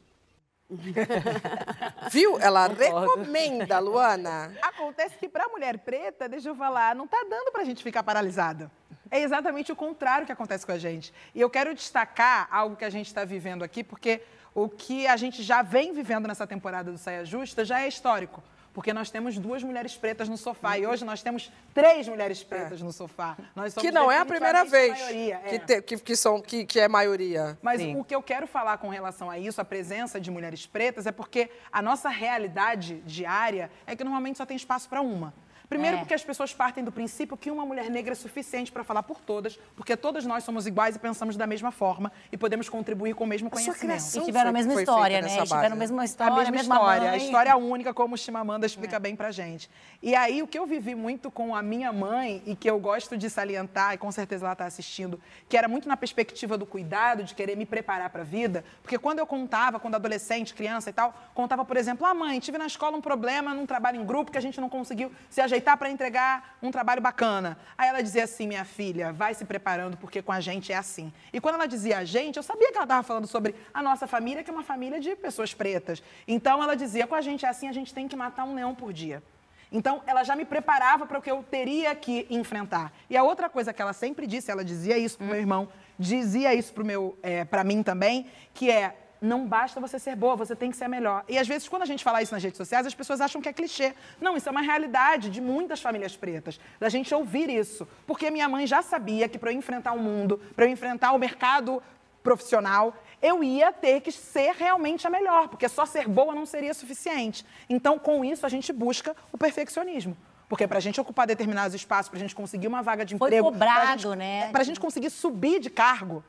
*laughs* Viu? Ela recomenda, Luana. Acontece que para mulher preta, deixa eu falar, não tá dando pra gente ficar paralisada. É exatamente o contrário que acontece com a gente. E eu quero destacar algo que a gente está vivendo aqui, porque o que a gente já vem vivendo nessa temporada do Saia Justa já é histórico porque nós temos duas mulheres pretas no sofá e hoje nós temos três mulheres pretas é. no sofá. que não é a primeira vez maioria, que, é. te, que, que, são, que, que é maioria. Mas Sim. o que eu quero falar com relação a isso, a presença de mulheres pretas, é porque a nossa realidade diária é que normalmente só tem espaço para uma. Primeiro, é. porque as pessoas partem do princípio que uma mulher negra é suficiente para falar por todas, porque todas nós somos iguais e pensamos da mesma forma e podemos contribuir com o mesmo conhecimento. E tiveram a mesma história, né? Tiveram a mesma história, a mesma, mesma história. Mãe. A história única, como o Chimamanda explica é. bem pra gente. E aí, o que eu vivi muito com a minha mãe e que eu gosto de salientar, e com certeza ela está assistindo, que era muito na perspectiva do cuidado, de querer me preparar para a vida, porque quando eu contava, quando adolescente, criança e tal, contava, por exemplo, ah, mãe, tive na escola um problema num trabalho em grupo que a gente não conseguiu se ajeitar ajeitar para entregar um trabalho bacana. Aí ela dizia assim, minha filha, vai se preparando porque com a gente é assim. E quando ela dizia a gente, eu sabia que ela estava falando sobre a nossa família, que é uma família de pessoas pretas. Então ela dizia, com a gente é assim, a gente tem que matar um leão por dia. Então, ela já me preparava para o que eu teria que enfrentar. E a outra coisa que ela sempre disse, ela dizia isso para o meu irmão, dizia isso para é, mim também, que é não basta você ser boa, você tem que ser melhor. E às vezes, quando a gente fala isso nas redes sociais, as pessoas acham que é clichê. Não, isso é uma realidade de muitas famílias pretas, da gente ouvir isso. Porque minha mãe já sabia que para eu enfrentar o mundo, para eu enfrentar o mercado profissional, eu ia ter que ser realmente a melhor, porque só ser boa não seria suficiente. Então, com isso, a gente busca o perfeccionismo. Porque para a gente ocupar determinados espaços, para a gente conseguir uma vaga de emprego. Foi cobrado, pra gente, né? Para a gente conseguir subir de cargo,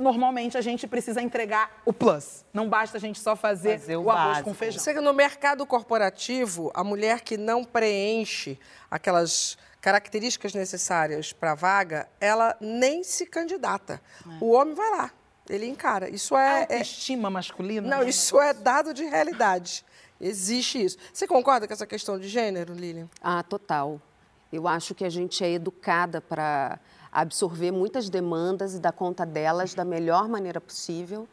normalmente a gente precisa entregar o plus. Não basta a gente só fazer, fazer o, o arroz com feijão. Você, no mercado corporativo, a mulher que não preenche aquelas características necessárias para a vaga, ela nem se candidata. É. O homem vai lá, ele encara. Isso é. é estima é... masculina? Não, isso é dado de realidade. Existe isso. Você concorda com essa questão de gênero, Lilian? Ah, total. Eu acho que a gente é educada para absorver muitas demandas e dar conta delas da melhor maneira possível.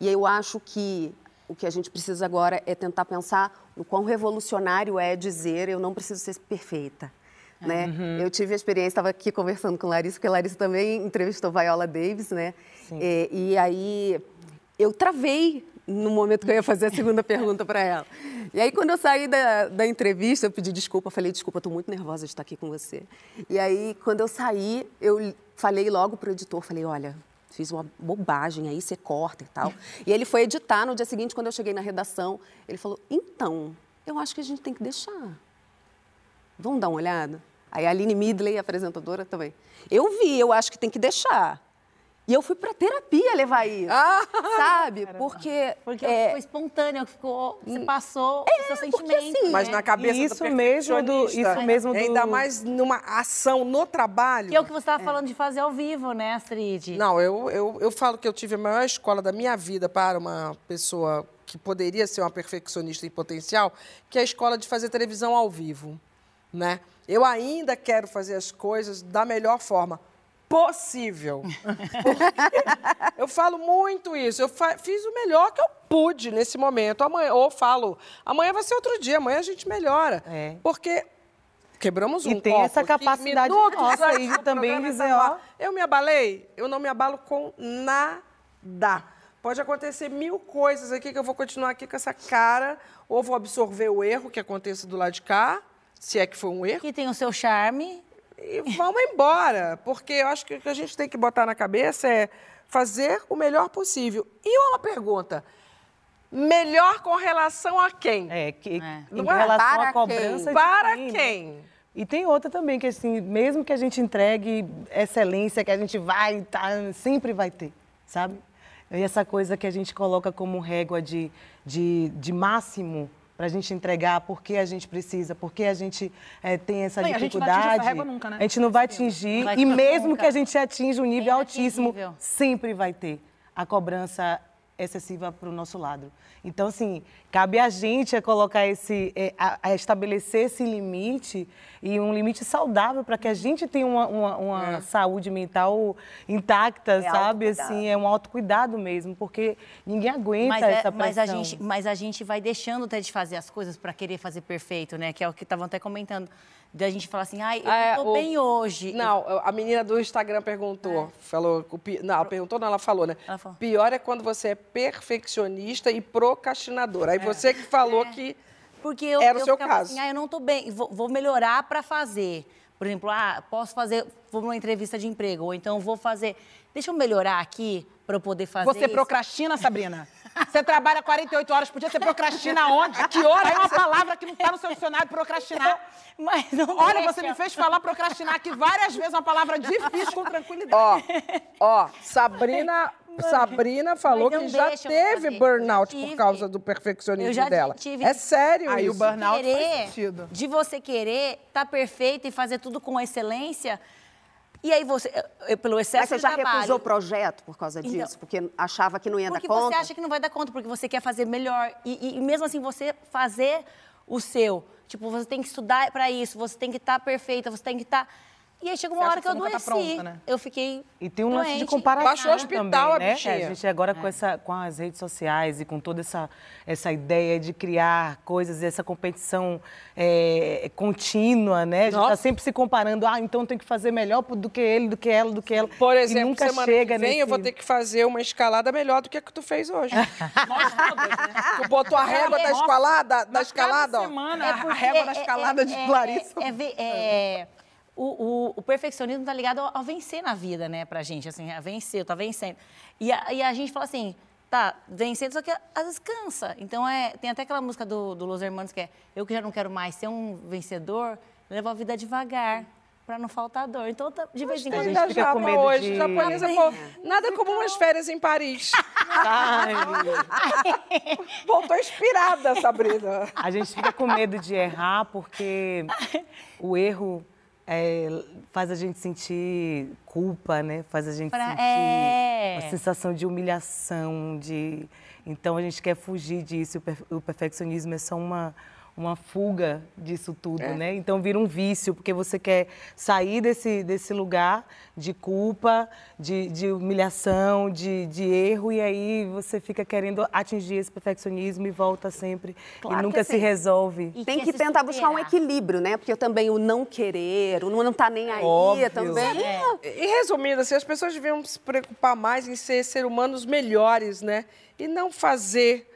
E eu acho que o que a gente precisa agora é tentar pensar no quão revolucionário é dizer eu não preciso ser perfeita. Né? Uhum. Eu tive a experiência, estava aqui conversando com Larissa, porque Larissa também entrevistou Viola Davis, né? E, e aí eu travei no momento que eu ia fazer a segunda pergunta para ela. E aí, quando eu saí da, da entrevista, eu pedi desculpa, falei, desculpa, estou muito nervosa de estar aqui com você. E aí, quando eu saí, eu falei logo para o editor, falei, olha, fiz uma bobagem aí, você corta e tal. E ele foi editar no dia seguinte, quando eu cheguei na redação, ele falou: então, eu acho que a gente tem que deixar. Vamos dar uma olhada? Aí a Aline Midley, apresentadora também. Eu vi, eu acho que tem que deixar. E eu fui para terapia levar isso, *laughs* sabe? Porque... Porque é, foi espontâneo, ficou, você passou É, o seu sentimento. assim, Mas na cabeça Isso do mesmo do- isso mesmo do- Ainda mais numa ação no trabalho. Que é o que você estava falando de fazer ao vivo, né, Astrid? Não, eu, eu, eu falo que eu tive a maior escola da minha vida para uma pessoa que poderia ser uma perfeccionista em potencial, que é a escola de fazer televisão ao vivo, né? Eu ainda quero fazer as coisas da melhor forma possível. Eu falo muito isso. Eu fiz o melhor que eu pude nesse momento. Amanhã, ou falo, amanhã vai ser outro dia, amanhã a gente melhora. É. Porque quebramos um E tem copo essa capacidade nossa aí também programa dizer, ó. Eu me abalei? Eu não me abalo com nada. Pode acontecer mil coisas aqui que eu vou continuar aqui com essa cara, ou vou absorver o erro que aconteça do lado de cá, se é que foi um erro. Que tem o seu charme. E vamos embora, porque eu acho que o que a gente tem que botar na cabeça é fazer o melhor possível. E uma pergunta: melhor com relação a quem? É, que, em Não é? relação Para à cobrança. quem? Para né? quem? E tem outra também, que assim, mesmo que a gente entregue excelência, que a gente vai, tá, sempre vai ter, sabe? E essa coisa que a gente coloca como régua de, de, de máximo para a gente entregar, porque a gente precisa, porque a gente eh, tem essa Não, e a gente não atinge dificuldade. essa régua nunca, né? A gente não vai atingir. Não vai e mesmo nunca. que a gente atinja um nível altíssimo, inatingível. sempre vai ter a cobrança excessiva para o nosso lado. Então, assim, cabe a gente a colocar esse, é, a, estabelecer esse limite e um limite saudável para que a gente tenha uma, uma- uma saúde mental intacta, É sabe? Assim, é um autocuidado mesmo, porque ninguém aguenta Mas, é- essa mas pressão. a gente, mas a gente vai deixando até de fazer as coisas para querer fazer perfeito, né? Que é o que estavam até comentando. Da gente falar assim, ai, eu É, não tô o- bem hoje. Não, a menina do Instagram perguntou. Falou. o pi- Não, ela perguntou, não, ela falou, né? Ela falou. Pior é quando você é perfeccionista e procrastinador. Aí você que falou que. Porque eu, Era o eu seu ficava caso. assim, ah, eu não tô bem, vou, vou melhorar para fazer. Por exemplo, ah, posso fazer, vou numa entrevista de emprego, ou então vou fazer, deixa eu melhorar aqui para eu poder fazer Você isso. procrastina, Sabrina? *laughs* Você trabalha 48 horas por dia, você procrastina onde? A *laughs* que hora? É uma palavra que não está no seu dicionário, procrastinar. *laughs* Mas não Olha, deixa. você me fez falar procrastinar aqui várias vezes, uma palavra difícil com tranquilidade. Ó, ó, Sabrina. Sabrina falou que já eu teve burnout por causa do Eu perfeccionismo já dela. tive. É sério Aí o isso. burnout faz querer, sentido. de você querer estar perfeito e fazer tudo com excelência. E aí você, eu- pelo excesso Mas você já trabalho, recusou o projeto por causa Então- disso? porque achava que não ia porque dar conta? você acha que não vai dar conta, porque você quer fazer melhor. E, e- e mesmo assim, você fazer o seu. Tipo, você tem que estudar para isso, você tem que estar perfeita, você tem que estar... E aí chegou uma Você hora que eu tá adoeci. pronta, né? Eu fiquei E tem um lance de doente. comparação Baixou o hospital, também, a né? bichinha. A gente agora É. com, essa, com as redes sociais e com toda essa, essa ideia de criar coisas, essa competição é, contínua, né? A gente Nossa. está sempre se comparando. Ah, então tem que fazer melhor do que ele, do que ela, do que ela. Por e exemplo, nunca semana chega que vem nesse... eu vou ter que fazer uma escalada melhor do que a que tu fez hoje. *laughs* Tu botou a régua da Nossa, escalada, da Na escalada, ó. semana, É a porque régua da é- escalada é- de é- Larissa. É, é ver- é- o, o- o perfeccionismo tá ligado ao, ao vencer na vida, né, pra gente, assim, a vencer, eu tô vencendo. E a, e a gente fala assim, tá, vencendo, só que às vezes cansa. Então, é, tem até aquela música do, do Los Hermanos que é Eu que já não quero mais ser um vencedor, levo a vida devagar, pra não faltar dor. Então, tá- de vez em quando... gente Ainda fica já com medo hoje, de- japonesa, pô, nada como umas férias em Paris. Ai, *laughs* Voltou inspirada, Sabrina. a gente fica com medo de errar porque o erro é, faz a gente sentir culpa, né? Faz a gente Pra- sentir é. uma sensação de humilhação, de então a gente quer fugir disso. O, per- o perfeccionismo é só uma uma fuga disso tudo, né? Então vira um vício porque você quer sair desse desse lugar de culpa, de, de humilhação, de, de erro e aí você fica querendo atingir esse perfeccionismo e volta sempre Claro e que nunca se assim, resolve. E Tem que se tentar buscar um superar. equilíbrio, né? Porque também o não querer, o não tá nem aí Óbvio. também. E resumindo, assim, as pessoas deviam se preocupar mais em ser ser humanos melhores, né? E não fazer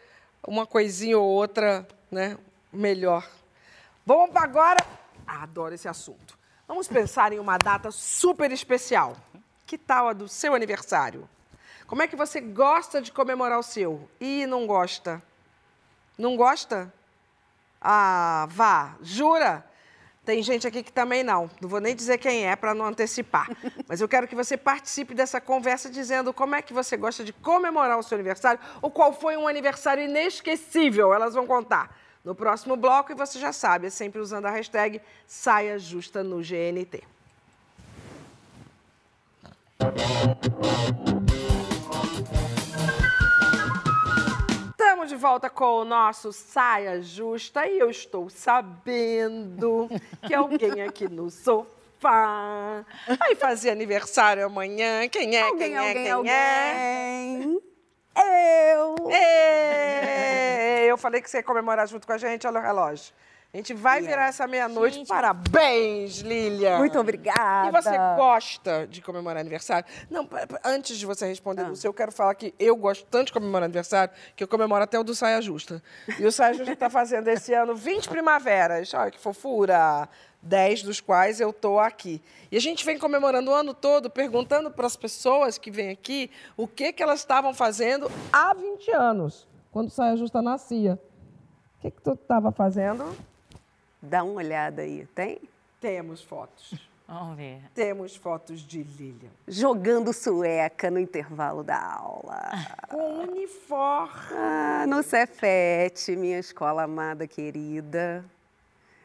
uma coisinha ou outra, né? Melhor. Vamos para agora. Ah, adoro esse assunto. Vamos pensar em uma data super especial. Que tal a do seu aniversário? Como é que você gosta de comemorar o seu? Ih, não gosta. Não gosta? Ah, vá. Jura? Tem gente aqui que também não. Não vou nem dizer quem é para não antecipar. *laughs* Mas eu quero que você participe dessa conversa dizendo como é que você gosta de comemorar o seu aniversário ou qual foi um aniversário inesquecível. Elas vão contar no próximo bloco e você já sabe, é sempre usando a hashtag Saia Justa no GNT. Estamos de volta com o nosso Saia Justa e eu estou sabendo que alguém aqui no sofá vai fazer aniversário amanhã. Quem é? Alguém, quem é? alguém, quem alguém. é? Eu! Ê, Eu falei que você ia comemorar junto com a gente, olha o relógio. A gente vai virar essa meia-noite. Parabéns, Lilia! Muito obrigada. E você gosta de comemorar aniversário? Não, antes de você responder Ah. eu quero falar que eu gosto tanto de comemorar aniversário que eu comemoro até o do Saia Justa. E o Saia Justa está fazendo esse ano 20 primaveras. Olha que fofura! 10 dos quais eu estou aqui. E a gente vem comemorando o ano todo, perguntando para as pessoas que vêm aqui o que, que elas estavam fazendo há 20 anos, quando o Saia Justa nascia. O que, que tu estava fazendo? Dá uma olhada aí, tem? Temos fotos. Vamos ver. Temos fotos de Lilian. Jogando sueca no intervalo da aula. Com uniforme. Ah, no Cefete, minha escola amada, querida.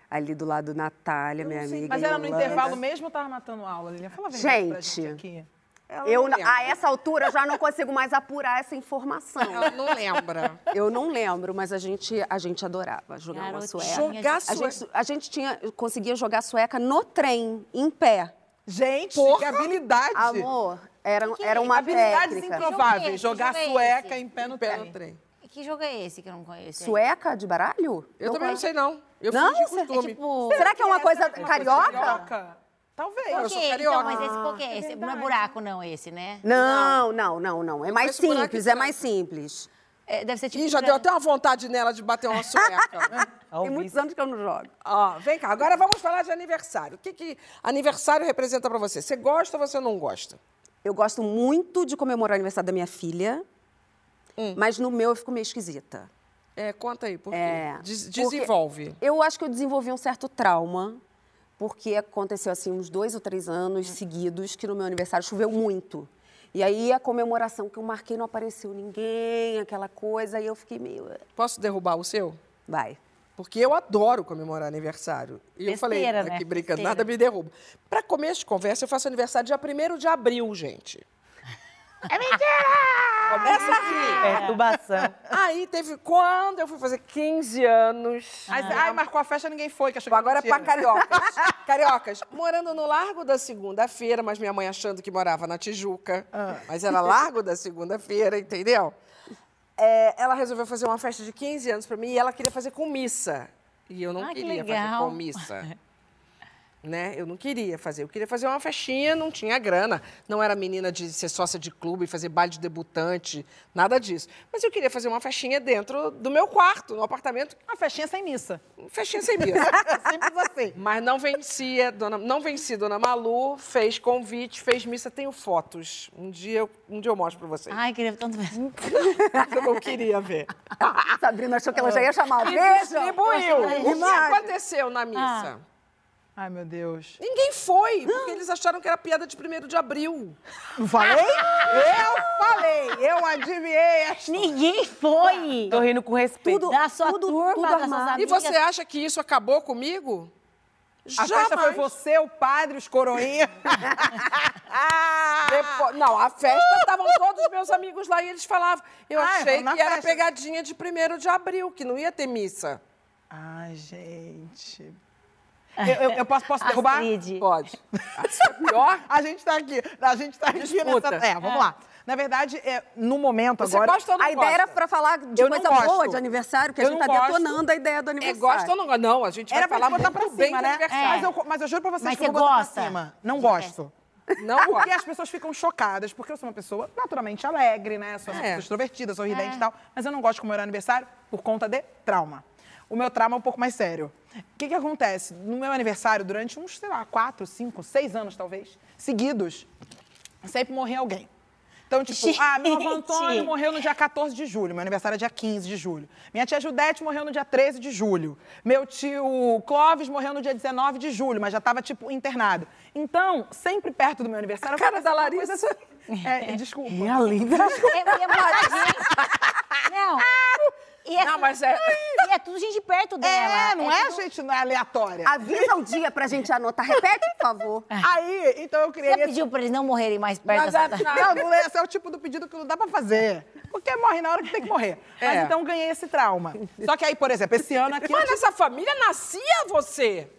Ali do lado Natália, minha amiga. Mas era no Yolanda. intervalo mesmo ou tava matando aula, Lilian? Fala a verdade pra Gente, gente aqui. eu, não a essa altura eu já não consigo mais apurar essa informação. Ela não lembra. Eu não lembro, mas a gente, a gente adorava jogar uma Garotinha. sueca. Jogar A sueca. gente, a gente tinha, conseguia jogar sueca no trem, em pé. Gente, que habilidade! Amor, era, Que era uma Habilidades técnica. improváveis. Que Jogar é sueca esse? em pé no Pé trem. no trem. Que jogo é esse que eu não conheço? Sueca de baralho? Eu também não sei, não. Eu Não? Você- é costume. Tipo. Será que é uma coisa Uma carioca? Carioca? Talvez. eu sou quê? carioca. Então, mas esse por quê? Esse não é buraco, não, esse, né? Não, não, não, não. É mais simples, é mais simples. É, deve ser tipo. Ih, já deu até uma vontade nela de bater uma sueca. *laughs* Tem muitos anos que eu não jogo. Ó, vem cá, agora vamos falar de aniversário. O que, que aniversário representa pra você? Você gosta ou você não gosta? Eu gosto muito de comemorar o aniversário da minha filha, Hum. mas no meu eu fico meio esquisita. É, conta aí, por quê? É, Des- porque desenvolve. Eu acho que eu desenvolvi um certo trauma, porque aconteceu assim uns dois ou três anos seguidos que no meu aniversário choveu muito. E aí a comemoração que eu marquei não apareceu ninguém, aquela coisa, e eu fiquei meio. "Ah, Posso derrubar o seu? Vai. Porque eu adoro comemorar aniversário. E eu falei Besteira, aqui né? brincando, Besteira. nada me derruba. Para começo de conversa, eu faço aniversário dia 1 de abril, gente. É mentira! Começa aqui. Perturbação. Aí teve quando eu fui fazer 15 anos. Ai, ai, marcou a festa, ninguém foi. Que achou que Agora é pra cariocas. *laughs* Cariocas, morando no Largo da Segunda-feira, mas minha mãe achando que morava na Tijuca. Mas era Largo da Segunda-feira, entendeu? É, ela resolveu fazer uma festa de 15 anos pra mim e ela queria fazer com missa. E eu não Ah, que queria fazer legal. com missa. *laughs* né? Eu não queria fazer. Eu queria fazer uma festinha, não tinha grana. Não era menina de ser sócia de clube, fazer baile de debutante, nada disso. Mas eu queria fazer uma festinha dentro do meu quarto, no apartamento. Uma festinha sem missa. Festinha sem missa. *laughs* Simples assim. Mas não vencia, dona, não venci Dona Malu, fez convite, fez missa, tenho fotos. Um dia eu, um dia eu mostro pra vocês. Ai, queria tanto ver. Eu não queria ver. *laughs* Sabrina achou que ela já ia chamar. E Beijo! distribuiu. O que aconteceu na missa? Ai, meu Deus. Ninguém foi, porque eles acharam que era piada de 1 de abril. Não falei? *laughs* Eu falei. Eu adivinhei. esta- Ninguém foi! Tô rindo com respeito. Tudo- Da sua tudo- turma, tudo das suas. E você acha que isso acabou comigo? A festa foi Jamais. você, o padre, os coroinha. *laughs* Depois- não, a festa estavam todos os meus amigos lá e eles falavam. Eu Ah, achei na que era festa. pegadinha de 1 de abril, que não ia ter missa. Ai, gente. Eu, eu- eu posso, posso *laughs* derrubar? Astrid. Pode. Isso é pior. *laughs* A gente tá aqui. A gente tá aqui Disputa. nessa. É, vamos lá. Na verdade, é, no momento Você agora. gosta ou não A ideia gosta? era pra falar de Eu coisa boa de aniversário, que a Eu gente não tá gosto. detonando a ideia do É, aniversário. gosta ou não gosta? Não, a gente vai Era pra falar botar pra cima, né? aniversário. Mas, eu, mas eu juro pra vocês Mas que eu você vou botar gosta? pra cima. Não gosto. Não Porque as pessoas ficam chocadas, porque eu sou uma pessoa naturalmente alegre, né? Sou uma É. pessoa extrovertida, sorridente e tal. Mas eu não gosto de comemorar aniversário por conta de trauma. O meu trauma é um pouco mais sério. O que, que acontece? No meu aniversário, durante uns, sei lá, quatro, cinco, seis anos talvez, seguidos, sempre morria alguém. Então, tipo, ah, meu avô Gente. Antônio morreu no dia 14 de julho, meu aniversário é dia 15 de julho. Minha tia Judete morreu no dia 13 de julho. Meu tio Clóvis morreu no dia 19 de julho, mas já tava, tipo, internado. Então, sempre perto do meu aniversário... A cara da Larissa. É, desculpa. Minha linda. É, é Não. E é, Não, mas é. *laughs* e é tudo gente perto dela. É, não é, tudo- gente, não é aleatória. Avisa o dia pra gente anotar. Repete, por favor. *laughs* Aí, então eu criei Você pediu pra eles não morrerem mais perto Mas é- sua Não, não, esse é o tipo do pedido que não dá pra fazer. Porque morre na hora que tem que morrer. *laughs* Mas É. então ganhei esse trauma. Só que aí, por exemplo, esse ano aqui. Mas nessa família nascia você.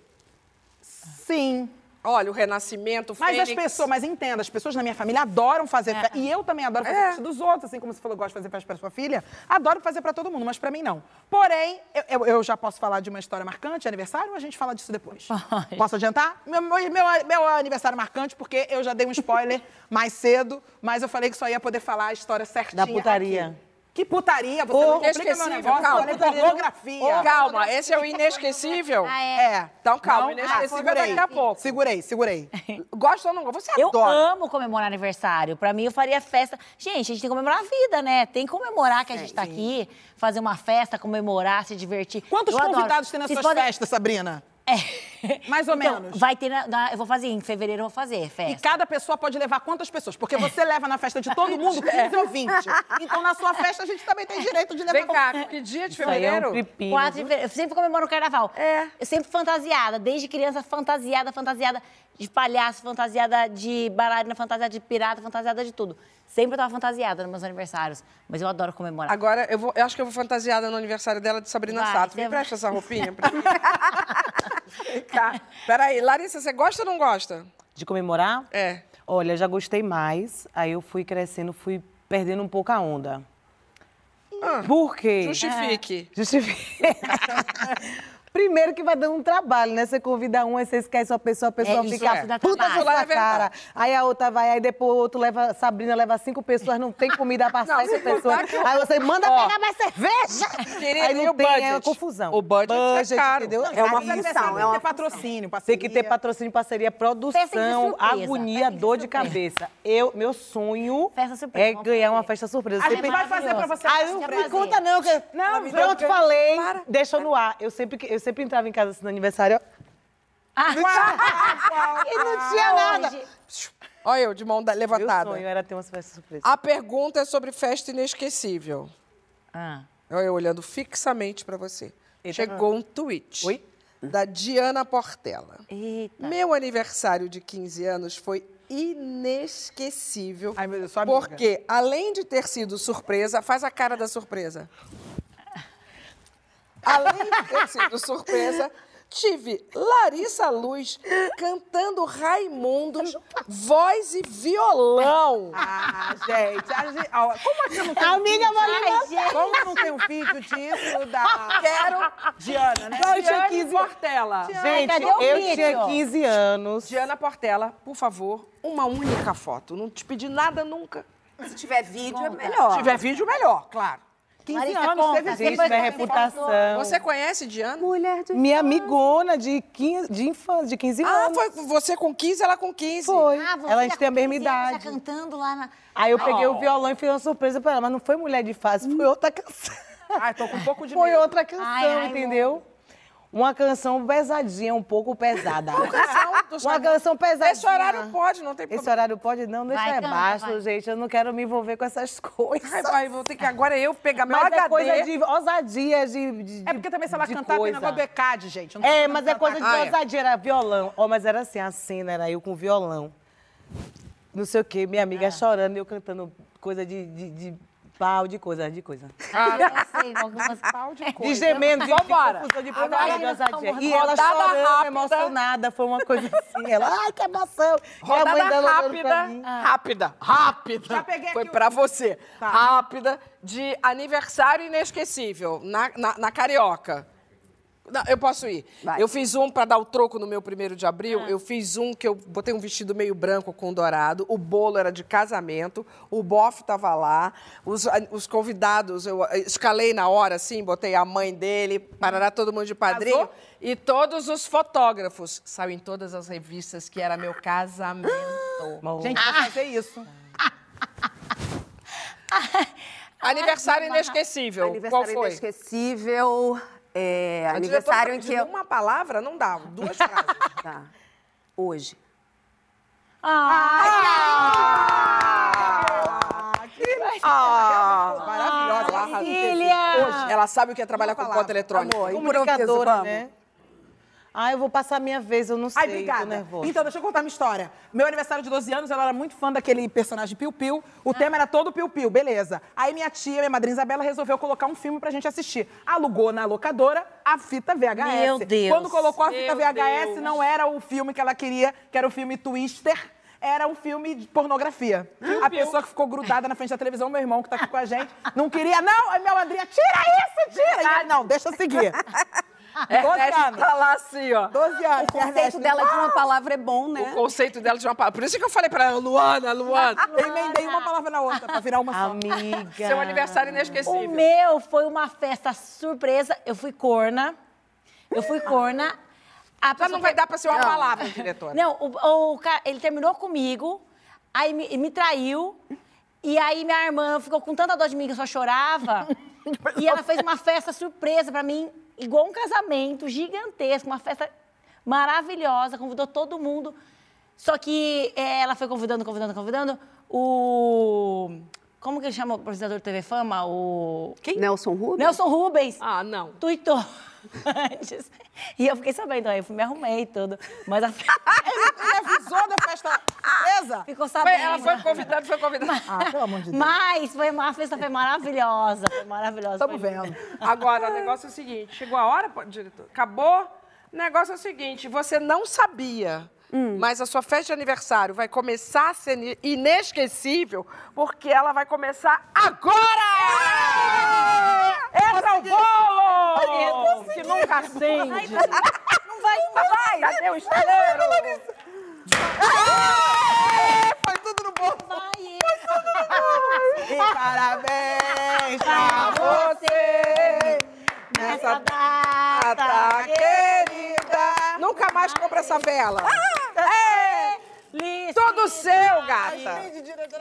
Sim. Olha, o renascimento, o Mas as Fênix. pessoas, mas entenda, as pessoas na minha família adoram fazer festa. E eu também adoro fazer É. festa dos outros, assim como você falou, gosta de fazer festa pra sua filha. Adoro fazer pra todo mundo, mas pra mim não. Porém, eu, eu- eu já posso falar de uma história marcante, aniversário, ou a gente fala disso depois? Posso adiantar? Meu, meu, meu- meu aniversário marcante, porque eu já dei um spoiler *laughs* mais cedo, mas eu falei que só ia poder falar a história certinha. Da putaria. aqui. Que putaria? Você Ô, não complica meu inesquecível, negócio, calma. eu pornografia. Calma, esse é o inesquecível? Ah, é. É. Então, calma, Não? inesquecível Ah, segurei. daqui a pouco. Segurei, segurei. *laughs* Gosta ou não gosta? Você Eu adora. amo comemorar aniversário. Pra mim, eu faria festa. Gente, a gente tem que comemorar a vida, né? Tem que comemorar que a gente tá aqui, fazer uma festa, comemorar, se divertir. Quantos Eu adoro. convidados tem nas Vocês suas podem- festas, Sabrina? É. Mais ou Então, menos. Vai ter na, na- Eu vou fazer, em fevereiro eu vou fazer festa. E cada pessoa pode levar quantas pessoas? Porque você leva na festa de todo mundo *laughs* 15 ou 20. Então, na sua festa, a gente também tem direito de levar... Vem cá, que dia de Isso aí é um fevereiro? pepino. 4 de fevereiro. Eu sempre comemoro o carnaval. É. Eu sempre fantasiada, desde criança, fantasiada, fantasiada de palhaço, fantasiada de bailarina, fantasiada de pirata, fantasiada de tudo. Sempre eu tava fantasiada nos meus aniversários. Mas eu adoro comemorar. Agora, eu, vou, eu acho que eu vou fantasiada no aniversário dela de Sabrina Vai, Sato. Me vai. empresta essa roupinha pra *laughs* mim? Cá. Peraí, Larissa, você gosta ou não gosta? De comemorar? É. Olha, já gostei mais. Aí eu fui crescendo, fui perdendo um pouco a onda. Por quê? Justifique. *laughs* Justifique. Primeiro que vai dando um trabalho, né? Você convida um, aí você esquece uma pessoa, a pessoa É, fica é. Puta trabalho. sua É cara. Aí a outra vai, aí depois o outro leva, Sabrina leva cinco pessoas, não tem comida pra *laughs* sem pessoas. que- Aí você manda Ó. pegar mais cerveja. Querida, aí não tem, é budget? uma confusão. O budget é caro. entendeu? É uma Aí função, tem é uma ter patrocínio, Tem parceria. que ter patrocínio, parceria, produção, surpresa, agonia, dor de cabeça. Eu, meu sonho é ganhar uma festa surpresa. A Você gente vai fazer pra você. Ai, essa não surpresa. me conta não. Que... Não, pronto, deu- falei. Deixa no ar. Eu sempre, que- eu sempre entrava em casa assim, no aniversário Ah, *laughs* e não tinha *laughs* nada. Olha eu, de mão da- Meu levantada. sonho era ter uma festa surpresa. A pergunta é sobre festa inesquecível. Ah. Olha eu olhando fixamente pra você. Eita. Chegou um tweet. Oi? Da Diana Portela. Eita. Meu aniversário de 15 anos foi inesquecível. Ai, meu Deus, sua amiga. Porque, além de ter sido surpresa, faz a cara da surpresa. Além de ter sido surpresa, tive Larissa Luz cantando Raimundos, voz e violão. Ah, gente, a gente- ó, como é que não tem um Amiga, vídeo? Gente. Como não tem um vídeo disso da Quero Diana, né? Eu tinha Diana 15 Portela. Gente, cadê o eu vídeo? tinha 15 anos. Diana Portela, por favor, uma única foto. Não te pedi nada nunca. Se tiver vídeo, é Conta. melhor. Se tiver vídeo, melhor, claro. 15 Larissa, anos, conta, teve você Gente, foi minha reputação. Você conhece Diana? Mulher de Minha amigona de 15, de infância, de 15 Ah, anos. foi você com 15, ela com 15. Foi. Ah, você ela a gente tem a mesma 15 anos, idade. Tá cantando lá na... Aí eu peguei Oh. o violão e fiz uma surpresa pra ela, mas não foi mulher de fase, foi outra canção. Ai, tô com um pouco de Foi medo. outra canção, Ai, ai, entendeu? Uma canção pesadinha, um pouco pesada. Uma canção pesadinha. Esse horário pode, não tem Esse problema. horário pode? Não, deixa Vai, é canta, baixo, vai. gente. Eu não quero me envolver com essas *laughs* coisas. Ai, vai, vou ter que agora eu pegar meu Mas HD. é coisa de ousadia, de, de É porque também se ela de cantar, tem coisa. negócio do ECAD, gente. Não É, mas é coisa de Ah, é. ousadia, era violão. Ó, mas era assim, a cena era eu com violão. Não sei o quê, minha amiga Ah. chorando e eu cantando coisa de, de, de pau, de coisa, de coisa. *laughs* Eu sei, algumas... De gemendo, de, de Vambora. confusão, de Agora putaria, E ela rodada chorando, rápida. emocionada, foi uma coisa assim. Ela, ai, que emoção. E a mãe Rodada dela pra rápida, mim. rápida, rápida. Já peguei Foi aqui o- pra você. Rápida, de aniversário inesquecível, na, na, na Carioca. Não, eu posso ir. Vai. Eu fiz um pra dar o troco no meu primeiro de Ah. abril. Eu fiz um que eu botei um vestido meio branco com dourado. O bolo era de casamento. O bofe tava lá. Os, os convidados, eu eh, escalei na hora, assim, botei a mãe dele, parará todo mundo de padrinho. Casou? E todos os fotógrafos. Saiu em todas as revistas que era meu casamento. Gente, vou fazer isso. *laughs* Aniversário inesquecível. Aniversário Qual foi? inesquecível. É, A aniversário em que eu. Uma palavra não dá, duas *laughs* frases. Tá. Hoje. Ah, Maravilhosa. Filha! Hoje, ela sabe o que é trabalhar com conta eletrônica. Amor, improviso, Comunicadora, vamos. né? Ah, eu vou passar a minha vez, eu não sei, Ai, obrigada. Então, deixa eu contar minha história. Meu aniversário de 12 anos, ela era muito fã daquele personagem Piu Piu. O tema era todo Piu Piu, beleza. Aí minha tia, minha madrinha Isabela, resolveu colocar um filme pra gente assistir. Alugou na locadora a fita VHS. Meu Deus. Quando colocou a fita Meu VHS, Deus. não era o filme que ela queria, que era o filme Twister. Era um filme de pornografia. a pessoa que ficou grudada na frente da televisão, meu irmão que tá aqui com a gente, não queria. Não, aí minha madrinha, tira isso, tira! E ele, não, deixa eu seguir. 12 Ernesto anos. tá lá assim, ó. 12 anos. O conceito dela de uma palavra é bom, né? O conceito dela de uma palavra. Por isso que eu falei pra ela, Luana, Luana. *laughs* Eu emendei uma palavra na outra, pra virar uma só. Amiga. Seu aniversário O inesquecível. meu foi uma festa surpresa. Eu fui corna. Eu fui corna. A não vai dar pra ser uma palavra, diretora. Não, o, o cara, ele terminou comigo, aí me, me traiu, e aí minha irmã ficou com tanta dor de mim que eu só chorava. *laughs* e ela fez uma festa surpresa pra mim, igual um casamento gigantesco, uma festa maravilhosa, convidou todo mundo. Só que eh, ela foi convidando, convidando, convidando. O. Como que ele chama o apresentador do TV Fama? O. Nelson Rubens? Nelson Rubens. Ah, não. Tuitou antes. E eu fiquei sabendo, aí eu fui, me arrumei e tudo. Mas a *laughs* Ele avisou da festa surpresa? ficou Foi- sabendo. ela foi convidada, foi convidada. *laughs* Ah, pelo amor de Deus. Mas foi uma a festa foi maravilhosa, foi maravilhosa. Estamos foi- vendo. Agora, o negócio é o seguinte: chegou a hora, diretor? Acabou? O negócio é o seguinte: você não sabia. Mas a sua festa de aniversário vai começar a ser inesquecível, porque ela vai começar agora! O bolo! Que nunca acende. Não vai, não vai! Cadê o estaleiro? Foi tudo no bolo. Vai, E parabéns Pra você! nessa data data querida! Nunca mais compra essa vela! É! Liz, Tudo seu, gata!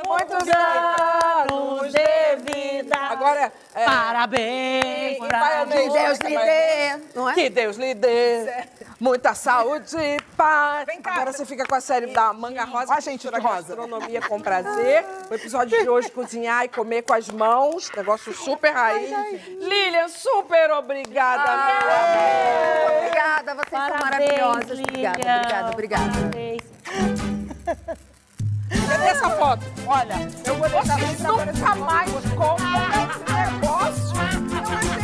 Muito anos de vida. Agora, é, Parabéns e pra vai, Que Deus lhe dê, não é? Que Deus lhe dê muita saúde e paz. Vem cá. Agora você fica com a série da Manga Rosa. Ó, gente, rosa. gastronomia com prazer. O episódio de hoje, cozinhar e comer com as mãos. Negócio super raiz. Lilian, super obrigada, meu amor. Obrigada, vocês são Parabéns, maravilhosas. Lilian. Obrigada, obrigada, obrigada. Parabéns. Cadê essa foto? Olha, eu vou deixar vocês nunca mais compram esse negócio.